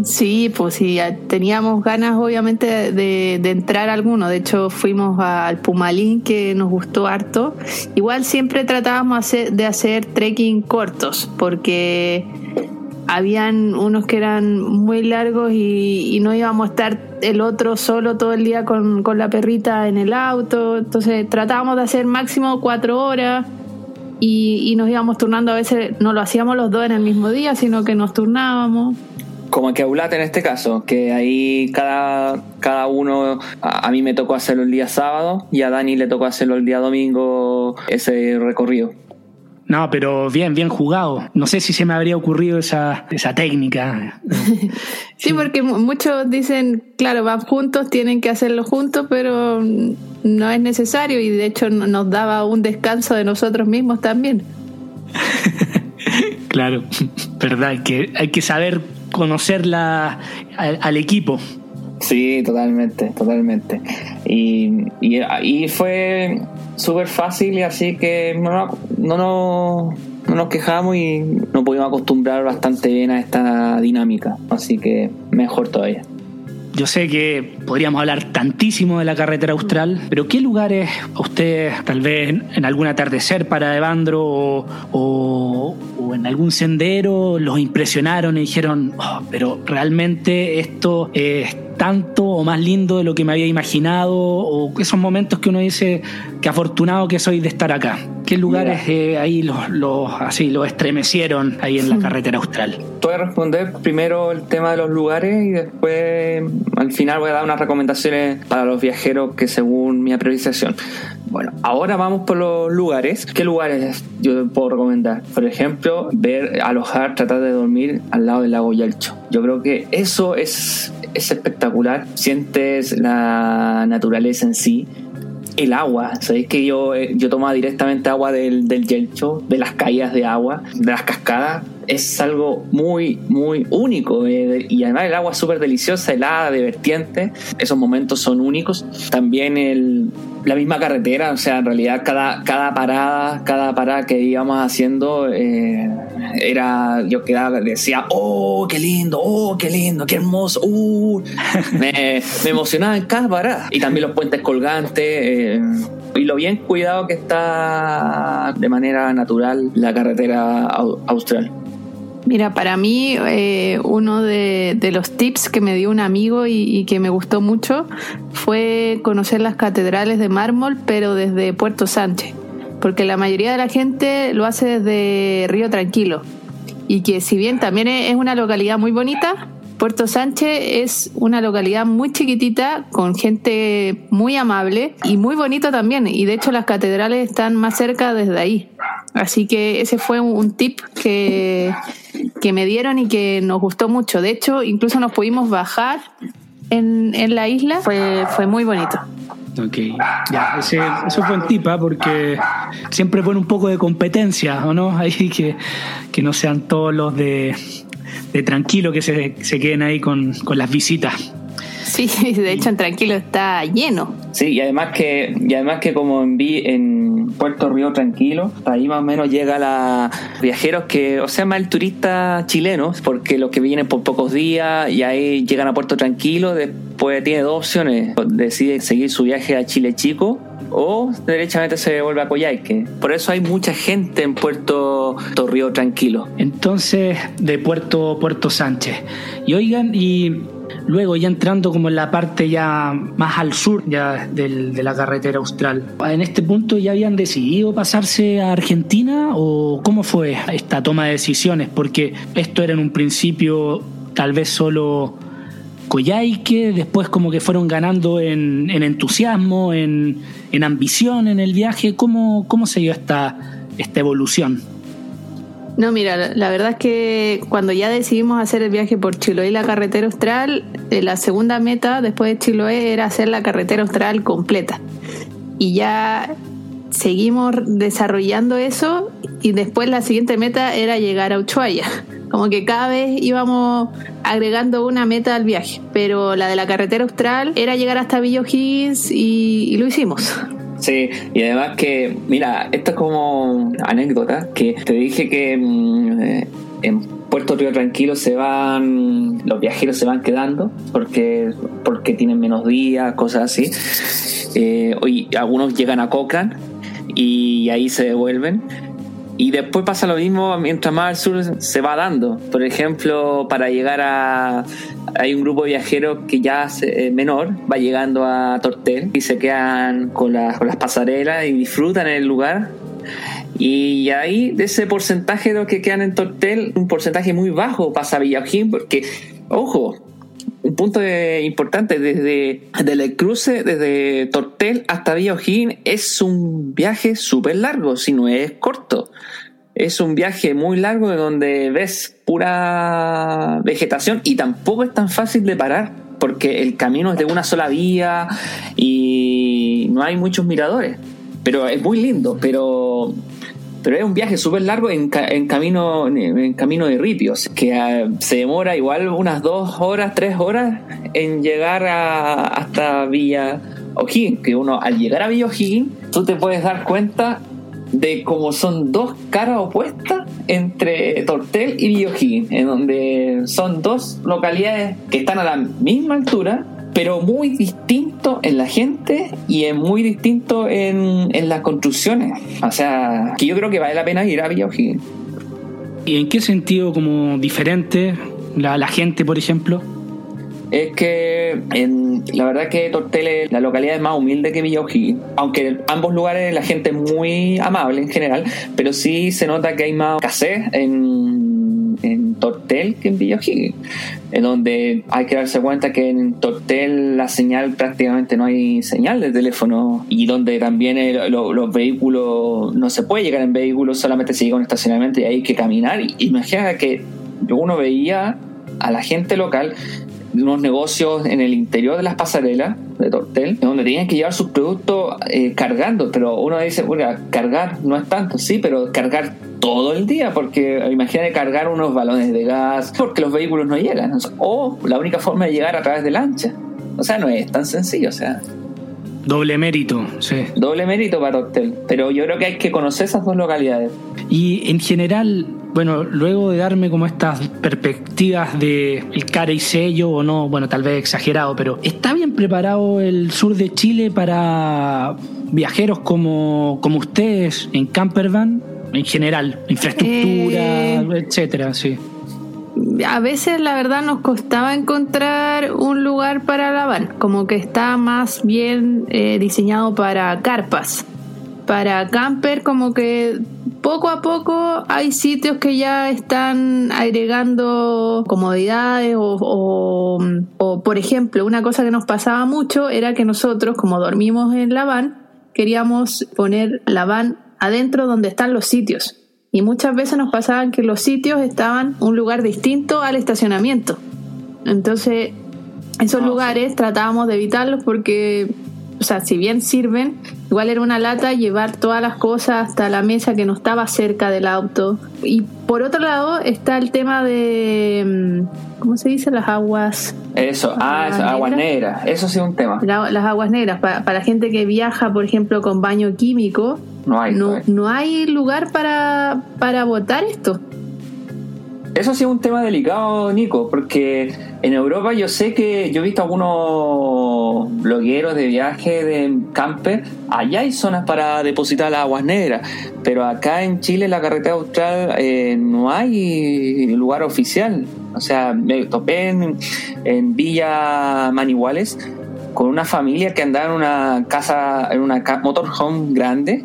Sí, pues sí, teníamos ganas obviamente de, entrar a alguno. De hecho, fuimos al Pumalín que nos gustó harto. Igual siempre tratábamos de hacer trekking cortos porque habían unos que eran muy largos y, no íbamos a estar el otro solo todo el día con, con la perrita en el auto. Entonces tratábamos de hacer máximo cuatro horas. Y, y, nos íbamos turnando a veces, no lo hacíamos los dos en el mismo día, sino que nos turnábamos como que Aulat en este caso, que ahí cada, cada uno, a, mí me tocó hacerlo el día sábado y a Dani le tocó hacerlo el día domingo ese recorrido. No, pero bien, bien jugado. No sé si se me habría ocurrido esa, esa técnica. (laughs) sí, porque muchos dicen, claro, van juntos, tienen que hacerlo juntos, pero no es necesario y de hecho nos daba un descanso de nosotros mismos también. (laughs) claro, (laughs) verdad, que hay que saber conocerla al, equipo. Sí, totalmente, totalmente. Y, y, fue súper fácil y así que no, no, no, no, nos quejamos y nos pudimos acostumbrar bastante bien a esta dinámica. Así que mejor todavía. Yo sé que podríamos hablar tantísimo de la carretera austral, pero ¿qué lugares a ustedes, tal vez en algún atardecer para Evandro o, en algún sendero, los impresionaron y dijeron, oh, pero realmente esto es tanto o más lindo de lo que me había imaginado, o esos momentos que uno dice que afortunado que soy de estar acá. ¿Qué lugares eh, ahí los, los, así los estremecieron ahí en la carretera austral? Voy a responder primero el tema de los lugares y después al final voy a dar unas recomendaciones para los viajeros que según mi apreciación. Bueno, ahora vamos por los lugares. ¿Qué lugares yo puedo recomendar? Por ejemplo, ver, alojar, tratar de dormir al lado del lago Yelcho. Yo creo que eso es, es espectacular. Sientes la naturaleza en sí el agua. Sabéis que yo, eh, yo tomaba directamente agua del, del Yelcho, de las caídas de agua, de las cascadas. Es algo muy, muy único. eh, y además el agua es súper deliciosa, helada, de vertiente. Esos momentos son únicos. También el, la misma carretera, o sea, en realidad cada, cada parada, cada parada que íbamos haciendo eh, era, yo quedaba, decía, oh, qué lindo, oh, qué lindo, qué hermoso, uh. (laughs) me, me emocionaba en cada parada. Y también los puentes colgantes, eh, y lo bien cuidado que está de manera natural la carretera au- austral. Mira, para mí eh, uno de, los tips que me dio un amigo y, y que me gustó mucho fue conocer las catedrales de mármol, pero desde Puerto Sánchez, porque la mayoría de la gente lo hace desde Río Tranquilo. Y que si bien también es una localidad muy bonita, Puerto Sánchez es una localidad muy chiquitita con gente muy amable y muy bonito también y de hecho las catedrales están más cerca desde ahí. Así que ese fue un, tip que, que me dieron y que nos gustó mucho. De hecho, incluso nos pudimos bajar en, en la isla. Fue, fue muy bonito. Ok, ya, ese, eso fue un tip, ¿ah? porque siempre pone un poco de competencia, ¿o no? (laughs) Ahí que, que no sean todos los de, de tranquilo que se, se queden ahí con, con las visitas. Sí, (laughs) de hecho en Tranquilo está lleno. Sí, y además que, y además que como en, Vi- Puerto Río Tranquilo, ahí más o menos llega la viajeros que, o sea, más el turista chileno, porque los que vienen por pocos días y ahí llegan a Puerto Tranquilo, después tiene dos opciones, decide seguir su viaje a Chile Chico o derechamente se vuelve a Coyhaique. Por eso hay mucha gente en Puerto, Puerto Río Tranquilo. Entonces, de Puerto, Puerto Sánchez. Y oigan, y luego ya entrando como en la parte ya más al sur ya del- de la carretera austral, ¿en este punto ya habían decidido pasarse a Argentina o cómo fue esta toma de decisiones? Porque esto era en un principio tal vez solo Coyhaique, después como que fueron ganando en, en entusiasmo, en, en ambición en el viaje. ¿Cómo, cómo se dio esta, esta evolución? No, mira, la- verdad es que cuando ya decidimos hacer el viaje por Chiloé y la carretera austral, eh, la segunda meta después de Chiloé era hacer la carretera austral completa. Y ya seguimos desarrollando eso y después la siguiente meta era llegar a Ushuaia. Como que cada vez íbamos agregando una meta al viaje, pero la de la carretera austral era llegar hasta Villa y lo hicimos. Sí, y además que, mira, esto es como anécdota, que te dije que mm, eh, en Puerto Río Tranquilo se van, los viajeros se van quedando porque, porque tienen menos días, cosas así. Eh, hoy algunos llegan a Cochrane y ahí se devuelven. Y después pasa lo mismo mientras más al sur se va dando. Por ejemplo, para llegar a. Hay un grupo de viajeros que ya se- eh, menor va llegando a Tortel y se quedan con, las- con las pasarelas y disfrutan el lugar. Y ahí, de ese porcentaje de los que quedan en Tortel, un porcentaje muy bajo pasa a Villaujín, porque, ojo, un punto de- importante, desde, desde el cruce, desde Tortel hasta Villaujín, es un viaje súper largo, si no es corto. Es un viaje muy largo de donde ves pura vegetación y tampoco es tan fácil de parar, porque el camino es de una sola vía y no hay muchos miradores. Pero es muy lindo, pero pero es un viaje súper largo en, ca- en camino en camino de ripios que ah, se demora igual unas dos horas tres horas en llegar a- hasta Villa O'Higgins que uno al llegar a Villa O'Higgins tú te puedes dar cuenta de cómo son dos caras opuestas entre Tortel y Villa O'Higgins en donde son dos localidades que están a la misma altura pero muy distinto en la gente y es muy distinto en, en las construcciones. O sea, que yo creo que vale la pena ir a Villa O'Higgins. ¿Y en qué sentido como diferente la, la gente, por ejemplo? Es que en, la verdad que Tortel la localidad es más humilde que Villa O'Higgins. Aunque en ambos lugares la gente es muy amable en general, pero sí se nota que hay más escasez en, en Tortel que en Villa. En donde hay que darse cuenta que en Tortel la señal prácticamente no hay señal de teléfono y donde también los vehículos no se puede llegar en vehículos, solamente se llega a un estacionamiento y hay que caminar. Imagina que uno veía a la gente local unos negocios en el interior de las pasarelas de Tortel, donde tenían que llevar sus productos eh, cargando, pero uno dice, bueno, cargar no es tanto, sí, pero cargar todo el día, porque imagínate cargar unos balones de gas, porque los vehículos no llegan, o la única forma de llegar a través de lancha. O sea, no es tan sencillo, o sea. Doble mérito, sí. Doble mérito para Tortel, pero yo creo que hay que conocer esas dos localidades. Y en general, bueno, luego de darme como estas perspectivas de el cara y sello o no, bueno, tal vez exagerado, pero ¿está bien preparado el sur de Chile para viajeros como, como ustedes en campervan? En general, infraestructura, Eh, etcétera, sí. a veces la verdad nos costaba encontrar un lugar para la van, como que está más bien eh, diseñado para carpas. Para camper como que poco a poco hay sitios que ya están agregando comodidades o, o, o, por ejemplo una cosa que nos pasaba mucho era que nosotros como dormimos en la van queríamos poner la van adentro donde están los sitios y muchas veces nos pasaban que los sitios estaban un lugar distinto al estacionamiento. Entonces, esos lugares tratábamos de evitarlos porque, o sea, si bien sirven, igual era una lata llevar todas las cosas hasta la mesa que no estaba cerca del auto. Y por otro lado está el tema de, mm, ¿cómo se dice? Las aguas. Eso, ah, eso, aguas negras, eso sí es un tema. la- las aguas negras. Para, para gente que viaja, por ejemplo, con baño químico, No hay, no no hay lugar para, para botar esto. Eso sí es un tema delicado, Nico, porque en Europa yo sé que yo he visto algunos blogueros de viaje de camper, allá hay zonas para depositar las aguas negras, pero acá en Chile, la carretera austral, eh, no hay lugar oficial. O sea, me topé en, en Villa Maniguales con una familia que andaba en una casa, en una motorhome grande,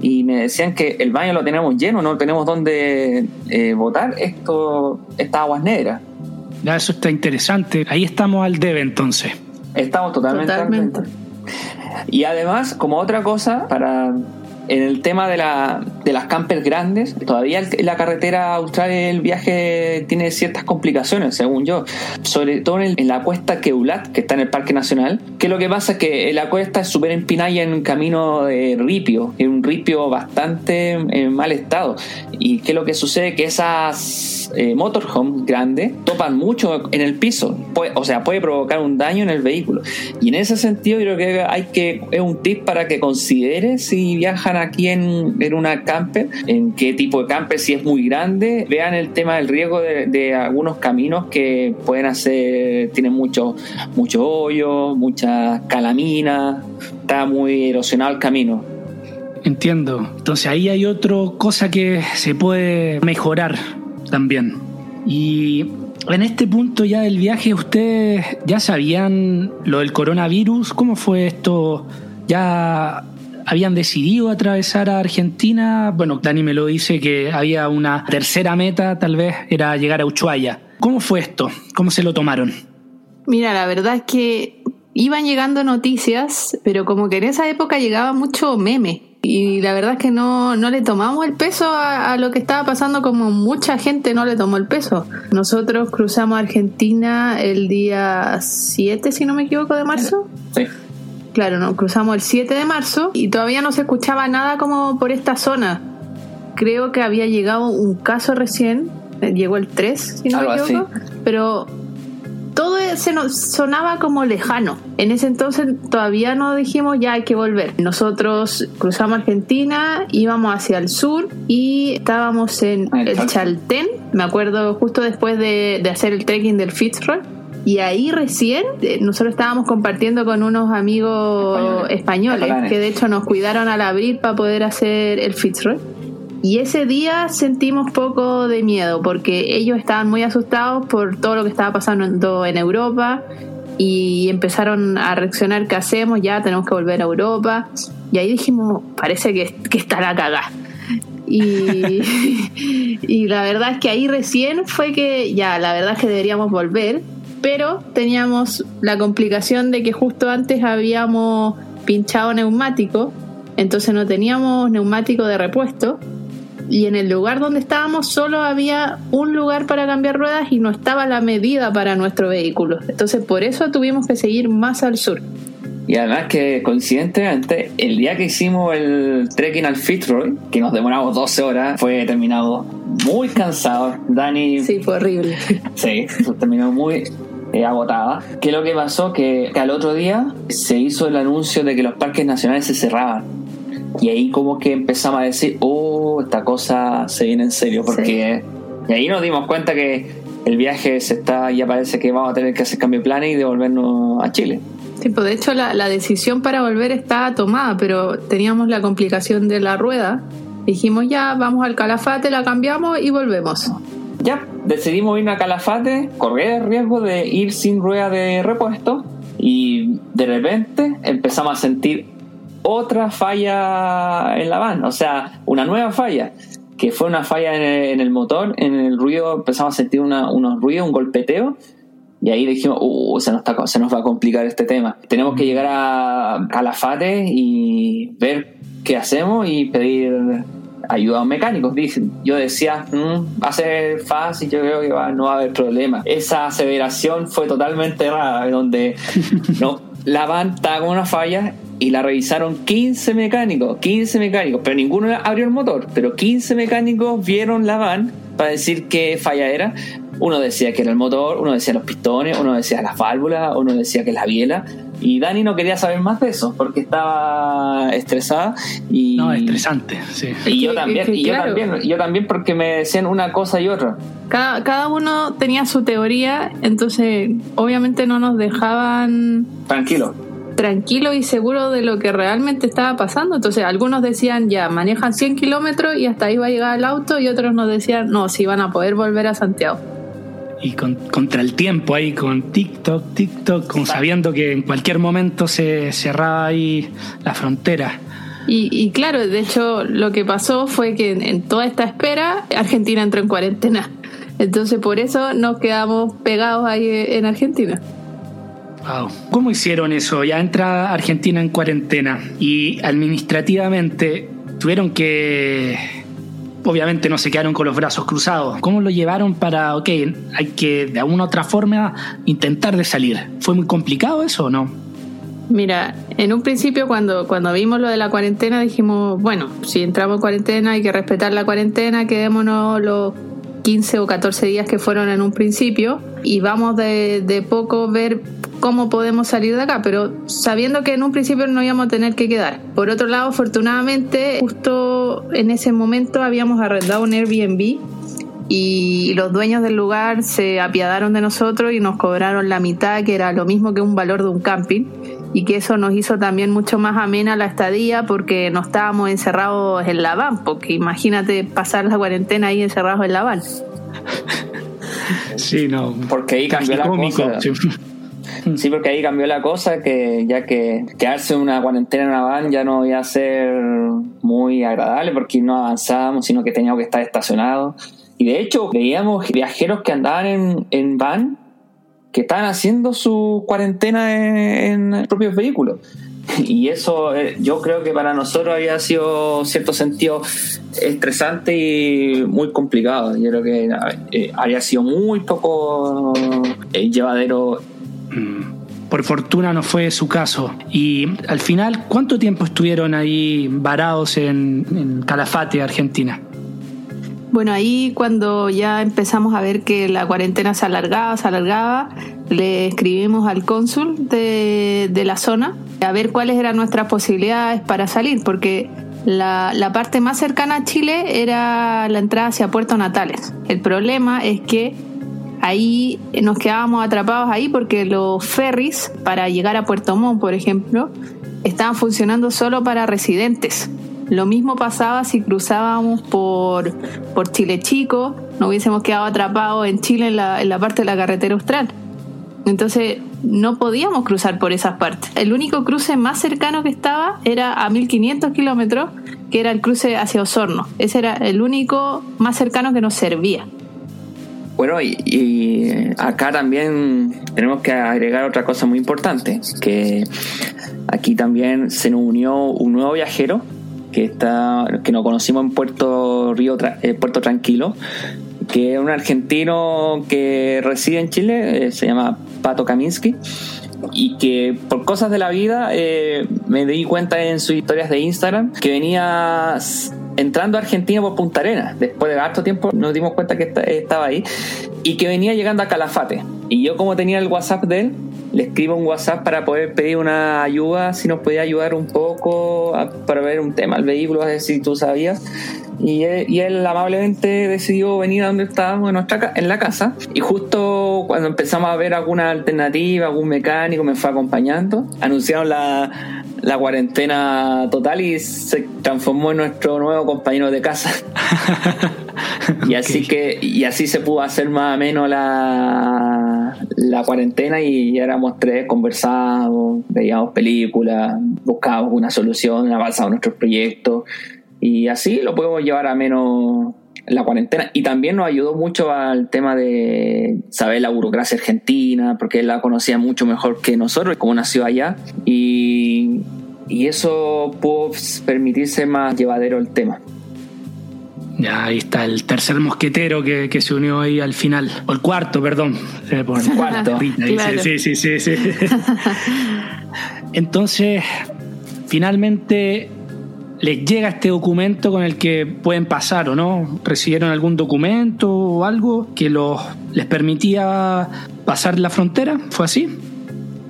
y me decían que el baño lo tenemos lleno, no tenemos dónde eh, botar esto, estas aguas negras. Ya, eso está interesante. Ahí estamos al debe entonces. Estamos totalmente. Totalmente. al frente. Y además, como otra cosa, para en el tema de, la, de las campers grandes, todavía el- la carretera austral el viaje tiene ciertas complicaciones, según yo. Sobre todo en, en la cuesta Queulat, que está en el Parque Nacional, que lo que pasa es que la cuesta es súper empinada y en un camino de ripio, es un ripio bastante en mal estado. Y que lo que sucede que esas eh, motorhomes grandes topan mucho en el piso, o sea, puede provocar un daño en el vehículo. Y en ese sentido, creo que hay que, es un tip para que considere si viajan aquí en, en una camper, en qué tipo de camper, si es muy grande, vean el tema del riesgo de, algunos caminos que pueden hacer, tienen muchos muchos hoyos, muchas calaminas, está muy erosionado el camino. Entiendo. Entonces ahí hay otra cosa que se puede mejorar también. Y en este punto ya del viaje, ¿ustedes ya sabían lo del coronavirus? ¿Cómo fue esto? ¿Ya habían decidido atravesar a Argentina? Bueno, Dani me lo dice que había una tercera meta, tal vez era llegar a Ushuaia. ¿Cómo fue esto? ¿Cómo se lo tomaron? Mira, la verdad es que iban llegando noticias, pero como que en esa época llegaba mucho meme. Y la verdad es que no, no le tomamos el peso a, a lo que estaba pasando como mucha gente no le tomó el peso. Nosotros cruzamos Argentina el día 7, si no me equivoco, de marzo. Sí. Claro, nos cruzamos el 7 de marzo y todavía no se escuchaba nada como por esta zona. Creo que había llegado un caso recién, eh, llegó el 3, si no Algo me así. equivoco, pero todo se nos sonaba como lejano. En ese entonces todavía no dijimos ya hay que volver. Nosotros cruzamos Argentina, íbamos hacia el sur y estábamos en el Chaltén. Me acuerdo justo después de, de hacer el trekking del Fitzroy. Y ahí recién eh, nosotros estábamos compartiendo con unos amigos Españoles. españoles, que de hecho nos cuidaron al abrir para poder hacer el Fitzroy. Y ese día sentimos poco de miedo porque ellos estaban muy asustados por todo lo que estaba pasando en Europa y empezaron a reaccionar, ¿qué hacemos? Ya tenemos que volver a Europa. Y ahí dijimos, parece que, que está la cagada. Y, (laughs) y la verdad es que ahí recién fue que ya, la verdad es que deberíamos volver, pero teníamos la complicación de que justo antes habíamos pinchado neumático, entonces no teníamos neumático de repuesto y en el lugar donde estábamos solo había un lugar para cambiar ruedas y no estaba la medida para nuestro vehículo. Entonces por eso tuvimos que seguir más al sur. Y además que coincidentemente, el día que hicimos el trekking al Fitzroy, que nos demoramos 12 horas, fue terminado muy cansado. Dani... Sí, fue horrible. (laughs) Sí, terminó muy eh, agotada. ¿Qué es lo que pasó? Que, que al otro día se hizo el anuncio de que los parques nacionales se cerraban. Y ahí como que empezamos a decir, oh, esta cosa se viene en serio, porque... Y ahí nos dimos cuenta que el viaje se está, ya parece que vamos a tener que hacer cambio de planes y devolvernos a Chile. Sí, pues de hecho la, la decisión para volver estaba tomada, pero teníamos la complicación de la rueda. Dijimos ya, vamos al Calafate, la cambiamos y volvemos. Ya, decidimos ir a Calafate, correr el riesgo de ir sin rueda de repuesto y de repente empezamos a sentir otra falla en la van, o sea, una nueva falla, que fue una falla en el, motor, en el ruido empezamos a sentir una, unos ruidos, un golpeteo, y ahí dijimos, uh, se nos, está, se nos va a complicar este tema. Tenemos que llegar a Calafate y ver qué hacemos y pedir ayuda a un mecánico. Yo decía, mm, va a ser fácil, yo creo que no va a haber problema. Esa aceleración fue totalmente rara, donde (laughs) no, la van con una falla y la revisaron 15 mecánicos, 15 mecánicos, pero ninguno abrió el motor, pero 15 mecánicos vieron la van para decir qué falla era. Uno decía que era el motor, uno decía los pistones, uno decía las válvulas, uno decía que la biela. Y Dani no quería saber más de eso porque estaba estresada y no estresante sí. Y yo también y yo también yo también porque me decían una cosa y otra. Cada, cada uno tenía su teoría entonces obviamente no nos dejaban tranquilo. tranquilo y seguro de lo que realmente estaba pasando. Entonces, algunos decían ya, manejan 100 kilómetros y hasta ahí va a llegar el auto, y otros nos decían no, si van a poder volver a Santiago y contra el tiempo ahí con TikTok, TikTok, como sabiendo que en cualquier momento se cerraba ahí la frontera. Y, claro, de hecho lo que pasó fue que en, toda esta espera Argentina entró en cuarentena. Entonces por eso nos quedamos pegados ahí en Argentina. Wow. ¿Cómo hicieron eso? Ya entra Argentina en cuarentena y administrativamente tuvieron que obviamente no se quedaron con los brazos cruzados. ¿Cómo lo llevaron para, ok, hay que de alguna otra forma intentar de salir? ¿Fue muy complicado eso o no? Mira, en un principio cuando, cuando vimos lo de la cuarentena dijimos, bueno, si entramos en cuarentena hay que respetar la cuarentena, quedémonos los 15 o 14 días que fueron en un principio y vamos de, de poco ver cómo podemos salir de acá, pero sabiendo que en un principio no íbamos a tener que quedar. Por otro lado, afortunadamente, justo en ese momento habíamos arrendado un Airbnb y los dueños del lugar se apiadaron de nosotros y nos cobraron la mitad, que era lo mismo que un valor de un camping, y que eso nos hizo también mucho más amena la estadía porque no estábamos encerrados en la van, porque imagínate pasar la cuarentena ahí encerrados en la van. Sí, no. Porque ahí cambió la cosa. (laughs) Sí, porque ahí cambió la cosa, que ya que quedarse una cuarentena en una van ya no iba a ser muy agradable porque no avanzábamos, sino que teníamos que estar estacionados. Y de hecho, veíamos viajeros que andaban en, en van que estaban haciendo su cuarentena en, en propios vehículos. (laughs) Y eso eh, yo creo que para nosotros había sido cierto sentido estresante y muy complicado. Yo creo que eh, había sido muy poco eh, llevadero Mm. Por fortuna no fue su caso. Y al final, ¿cuánto tiempo estuvieron ahí varados en, Calafate, Argentina? Bueno, ahí cuando ya empezamos a ver que la cuarentena se alargaba, se alargaba, le escribimos al cónsul de, la zona a ver cuáles eran nuestras posibilidades para salir, porque la, la, parte más cercana a Chile era la entrada hacia Puerto Natales. El problema es que ahí nos quedábamos atrapados ahí porque los ferries para llegar a Puerto Montt, por ejemplo, estaban funcionando solo para residentes. Lo mismo pasaba si cruzábamos por, por Chile Chico, nos hubiésemos quedado atrapados en Chile en la, en la parte de la carretera austral. Entonces no podíamos cruzar por esas partes. El único cruce más cercano que estaba era a 1500 kilómetros, que era el cruce hacia Osorno. Ese era el único más cercano que nos servía. Bueno, y, acá también tenemos que agregar otra cosa muy importante, que aquí también se nos unió un nuevo viajero que está que nos conocimos en Puerto Río eh, Puerto Tranquilo que es un argentino que reside en Chile, eh, se llama Pato Kaminsky, y que por cosas de la vida eh, me di cuenta en sus historias de Instagram que venía entrando a Argentina por Punta Arenas. Después de harto tiempo nos dimos cuenta que estaba ahí y que venía llegando a Calafate. Y yo como tenía el WhatsApp de él, le escribo un WhatsApp para poder pedir una ayuda, si nos podía ayudar un poco para ver un tema al vehículo, a ver si tú sabías. Y él, amablemente decidió venir a donde estábamos en, nuestra, en la casa. Y justo cuando empezamos a ver alguna alternativa, algún mecánico me fue acompañando, anunciaron la, la cuarentena total y se transformó en nuestro nuevo compañero de casa. (laughs) y así que y así se pudo hacer más o menos la, la cuarentena y éramos tres, conversábamos, veíamos películas, buscábamos una solución, avanzábamos nuestros proyectos. Y así lo podemos llevar a menos la cuarentena. Y también nos ayudó mucho al tema de saber la burocracia argentina porque él la conocía mucho mejor que nosotros como nació allá. Y, y eso pudo permitirse más llevadero el tema. Ya ahí está el tercer mosquetero que, que, se unió ahí al final. O el cuarto, perdón. Eh, por el cuarto. (laughs) Sí, sí, sí, sí. (laughs) Entonces, finalmente les llega este documento con el que pueden pasar o no. ¿Recibieron algún documento o algo que los, les permitía pasar la frontera? ¿Fue así?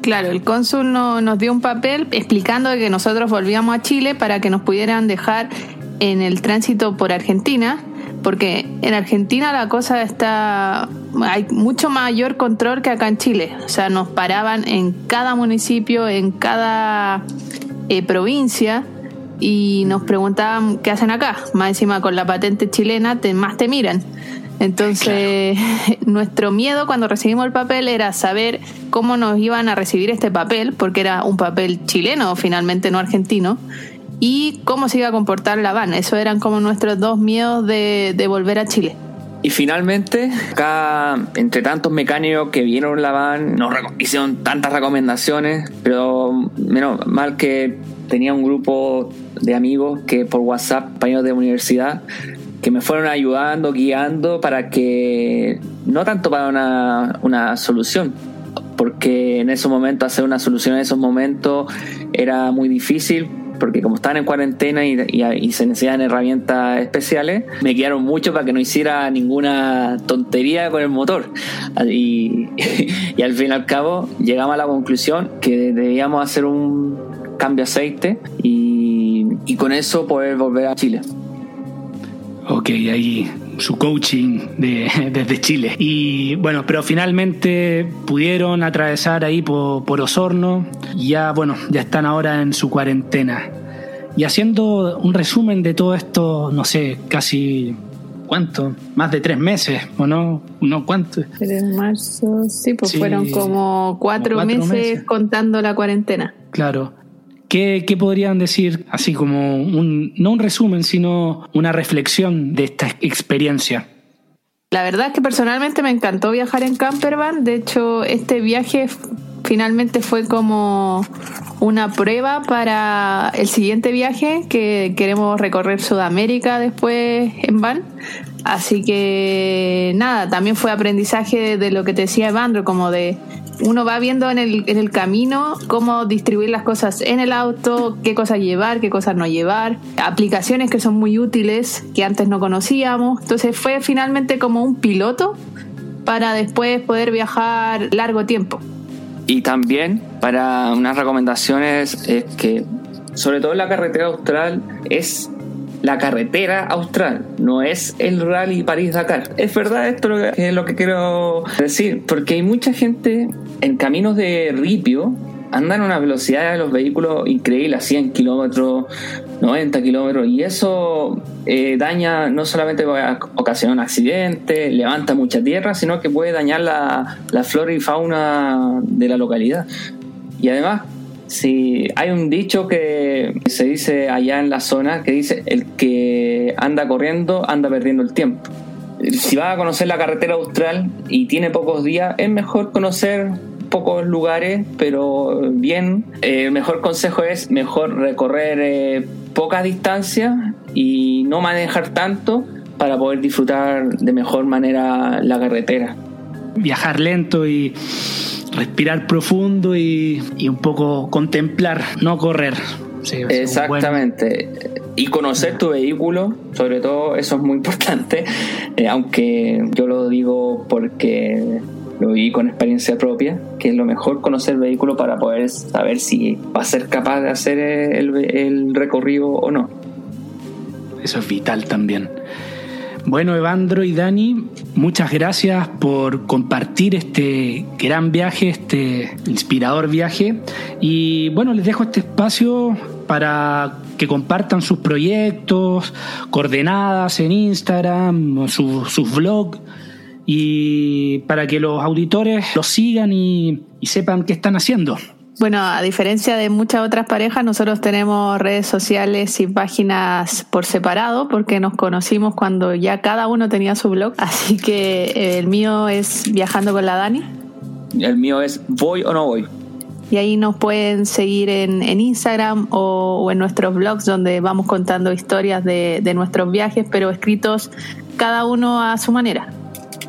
Claro, el cónsul no, nos dio un papel explicando que nosotros volvíamos a Chile para que nos pudieran dejar en el tránsito por Argentina, porque en Argentina la cosa está, hay mucho mayor control que acá en Chile, o sea, nos paraban en cada municipio, en cada eh, provincia y nos preguntaban qué hacen acá, más encima con la patente chilena, más te miran. Entonces, (laughs) nuestro miedo cuando recibimos el papel era saber cómo nos iban a recibir este papel, porque era un papel chileno, finalmente no argentino, y cómo se iba a comportar la van. Eso eran como nuestros dos miedos de, de volver a Chile. Y finalmente, acá, entre tantos mecánicos que vieron la van, nos hicieron tantas recomendaciones, pero menos mal que tenía un grupo de amigos que por WhatsApp, compañeros de universidad, que me fueron ayudando, guiando para que, no tanto para una, una solución, porque en esos momentos hacer una solución en esos momentos era muy difícil porque como estaban en cuarentena y, se necesitan herramientas especiales, me guiaron mucho para que no hiciera ninguna tontería con el motor. Y, (laughs) y al fin y al cabo llegamos a la conclusión que debíamos hacer un cambio aceite y, y con eso poder volver a Chile. Ok, ahí su coaching de, desde Chile. Y bueno, pero finalmente pudieron atravesar ahí por, por Osorno. Y ya, bueno, ya están ahora en su cuarentena. Y haciendo un resumen de todo esto, no sé, casi ¿cuánto? Más de tres meses, ¿o no? ¿No cuánto? En marzo, sí, pues fueron como cuatro, meses, contando la cuarentena. Claro. ¿Qué, ¿Qué, podrían decir, así como un, no un resumen, sino una reflexión de esta experiencia? La verdad es que personalmente me encantó viajar en campervan. De hecho, este viaje finalmente fue como una prueba para el siguiente viaje que queremos recorrer Sudamérica después en van. Así que nada, también fue aprendizaje de lo que te decía Evandro, como de uno va viendo en el, en el camino cómo distribuir las cosas en el auto, qué cosas llevar, qué cosas no llevar, aplicaciones que son muy útiles que antes no conocíamos. Entonces fue finalmente como un piloto para después poder viajar largo tiempo. Y también para unas recomendaciones es que sobre todo en la carretera austral es la carretera austral, no es el rally París-Dakar. Es verdad esto lo que, es lo que quiero decir, porque hay mucha gente en caminos de ripio andan a una velocidad de los vehículos increíble, a 100 kilómetros, 90 kilómetros, y eso eh, daña, no solamente ocasiona un accidente, levanta mucha tierra, sino que puede dañar la, la flora y fauna de la localidad. Y además, Sí, hay un dicho que se dice allá en la zona que dice el que anda corriendo anda perdiendo el tiempo. Si vas a conocer la carretera austral y tiene pocos días, es mejor conocer pocos lugares, pero bien. El mejor consejo es mejor recorrer eh, poca distancia y no manejar tanto para poder disfrutar de mejor manera la carretera. Viajar lento y respirar profundo y, un poco contemplar, no correr. Exactamente. Y conocer tu vehículo, sobre todo, eso es muy (laughs) importante, eh, aunque yo lo digo porque lo vi con experiencia propia, que es lo mejor conocer el vehículo para poder saber si va a ser capaz de hacer el recorrido o no. Eso es vital también. Bueno, Evandro y Dani, muchas gracias por compartir este gran viaje, este inspirador viaje. Y bueno, les dejo este espacio para que compartan sus proyectos, coordenadas en Instagram, sus blogs y para que los auditores los sigan y sepan qué están haciendo. Bueno, a diferencia de muchas otras parejas, nosotros tenemos redes sociales y páginas por separado porque nos conocimos cuando ya cada uno tenía su blog. Así que eh, el mío es Viajando con la Dani. El mío es Voy o no voy. Y ahí nos pueden seguir en, Instagram o, en nuestros blogs donde vamos contando historias de nuestros viajes, pero escritos cada uno a su manera.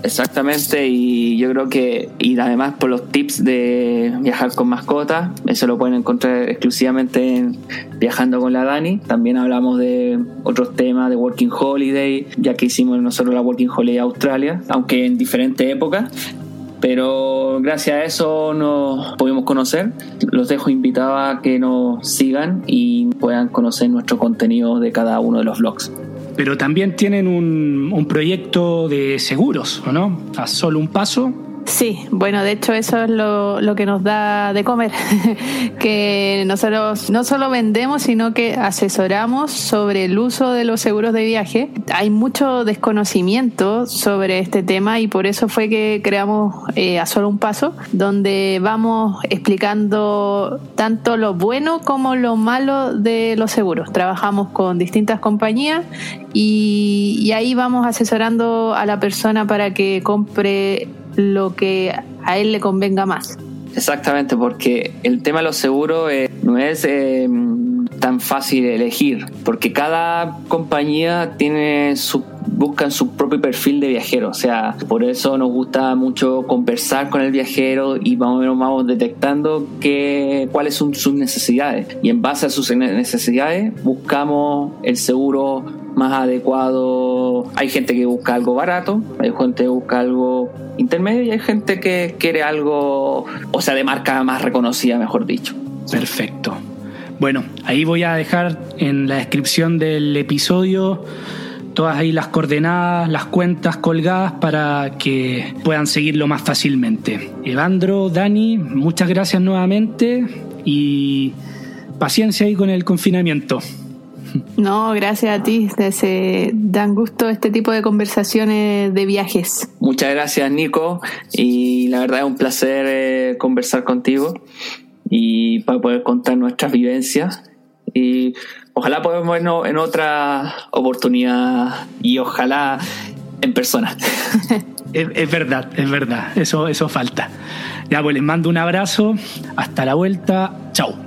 Exactamente, y yo creo que, y además por los tips de viajar con mascotas, eso lo pueden encontrar exclusivamente en Viajando con la Dani. También hablamos de otros temas de Working Holiday, ya que hicimos nosotros la Working Holiday Australia, aunque en diferentes épocas. Pero gracias a eso nos pudimos conocer. Los dejo invitados a que nos sigan y puedan conocer nuestro contenido de cada uno de los vlogs pero también tienen un, un proyecto de seguros, ¿o no? A solo un paso Sí, bueno, de hecho eso es lo, lo que nos da de comer, (laughs) que nosotros no solo vendemos, sino que asesoramos sobre el uso de los seguros de viaje. Hay mucho desconocimiento sobre este tema y por eso fue que creamos eh, A Solo un Paso, donde vamos explicando tanto lo bueno como lo malo de los seguros. Trabajamos con distintas compañías y, y ahí vamos asesorando a la persona para que compre lo que a él le convenga más. Exactamente, porque el tema de los seguros eh, no es eh, tan fácil elegir, porque cada compañía tiene su buscan su propio perfil de viajero, o sea, por eso nos gusta mucho conversar con el viajero y más o menos vamos detectando que, cuáles son sus necesidades y en base a sus necesidades buscamos el seguro más adecuado. Hay gente que busca algo barato, hay gente que busca algo intermedio y hay gente que quiere algo, o sea, de marca más reconocida, mejor dicho. Perfecto. Bueno, ahí voy a dejar en la descripción del episodio todas ahí las coordenadas, las cuentas colgadas para que puedan seguirlo más fácilmente. Evandro, Dani, muchas gracias nuevamente y paciencia ahí con el confinamiento. No, gracias a ti. Se dan gusto este tipo de conversaciones de viajes. Muchas gracias, Nico. Y la verdad es un placer eh, conversar contigo y para poder contar nuestras vivencias. Y ojalá podamos vernos en otra oportunidad y ojalá en persona. (laughs) es, verdad, es verdad. Eso, eso falta. Ya, pues les mando un abrazo. Hasta la vuelta. Chao.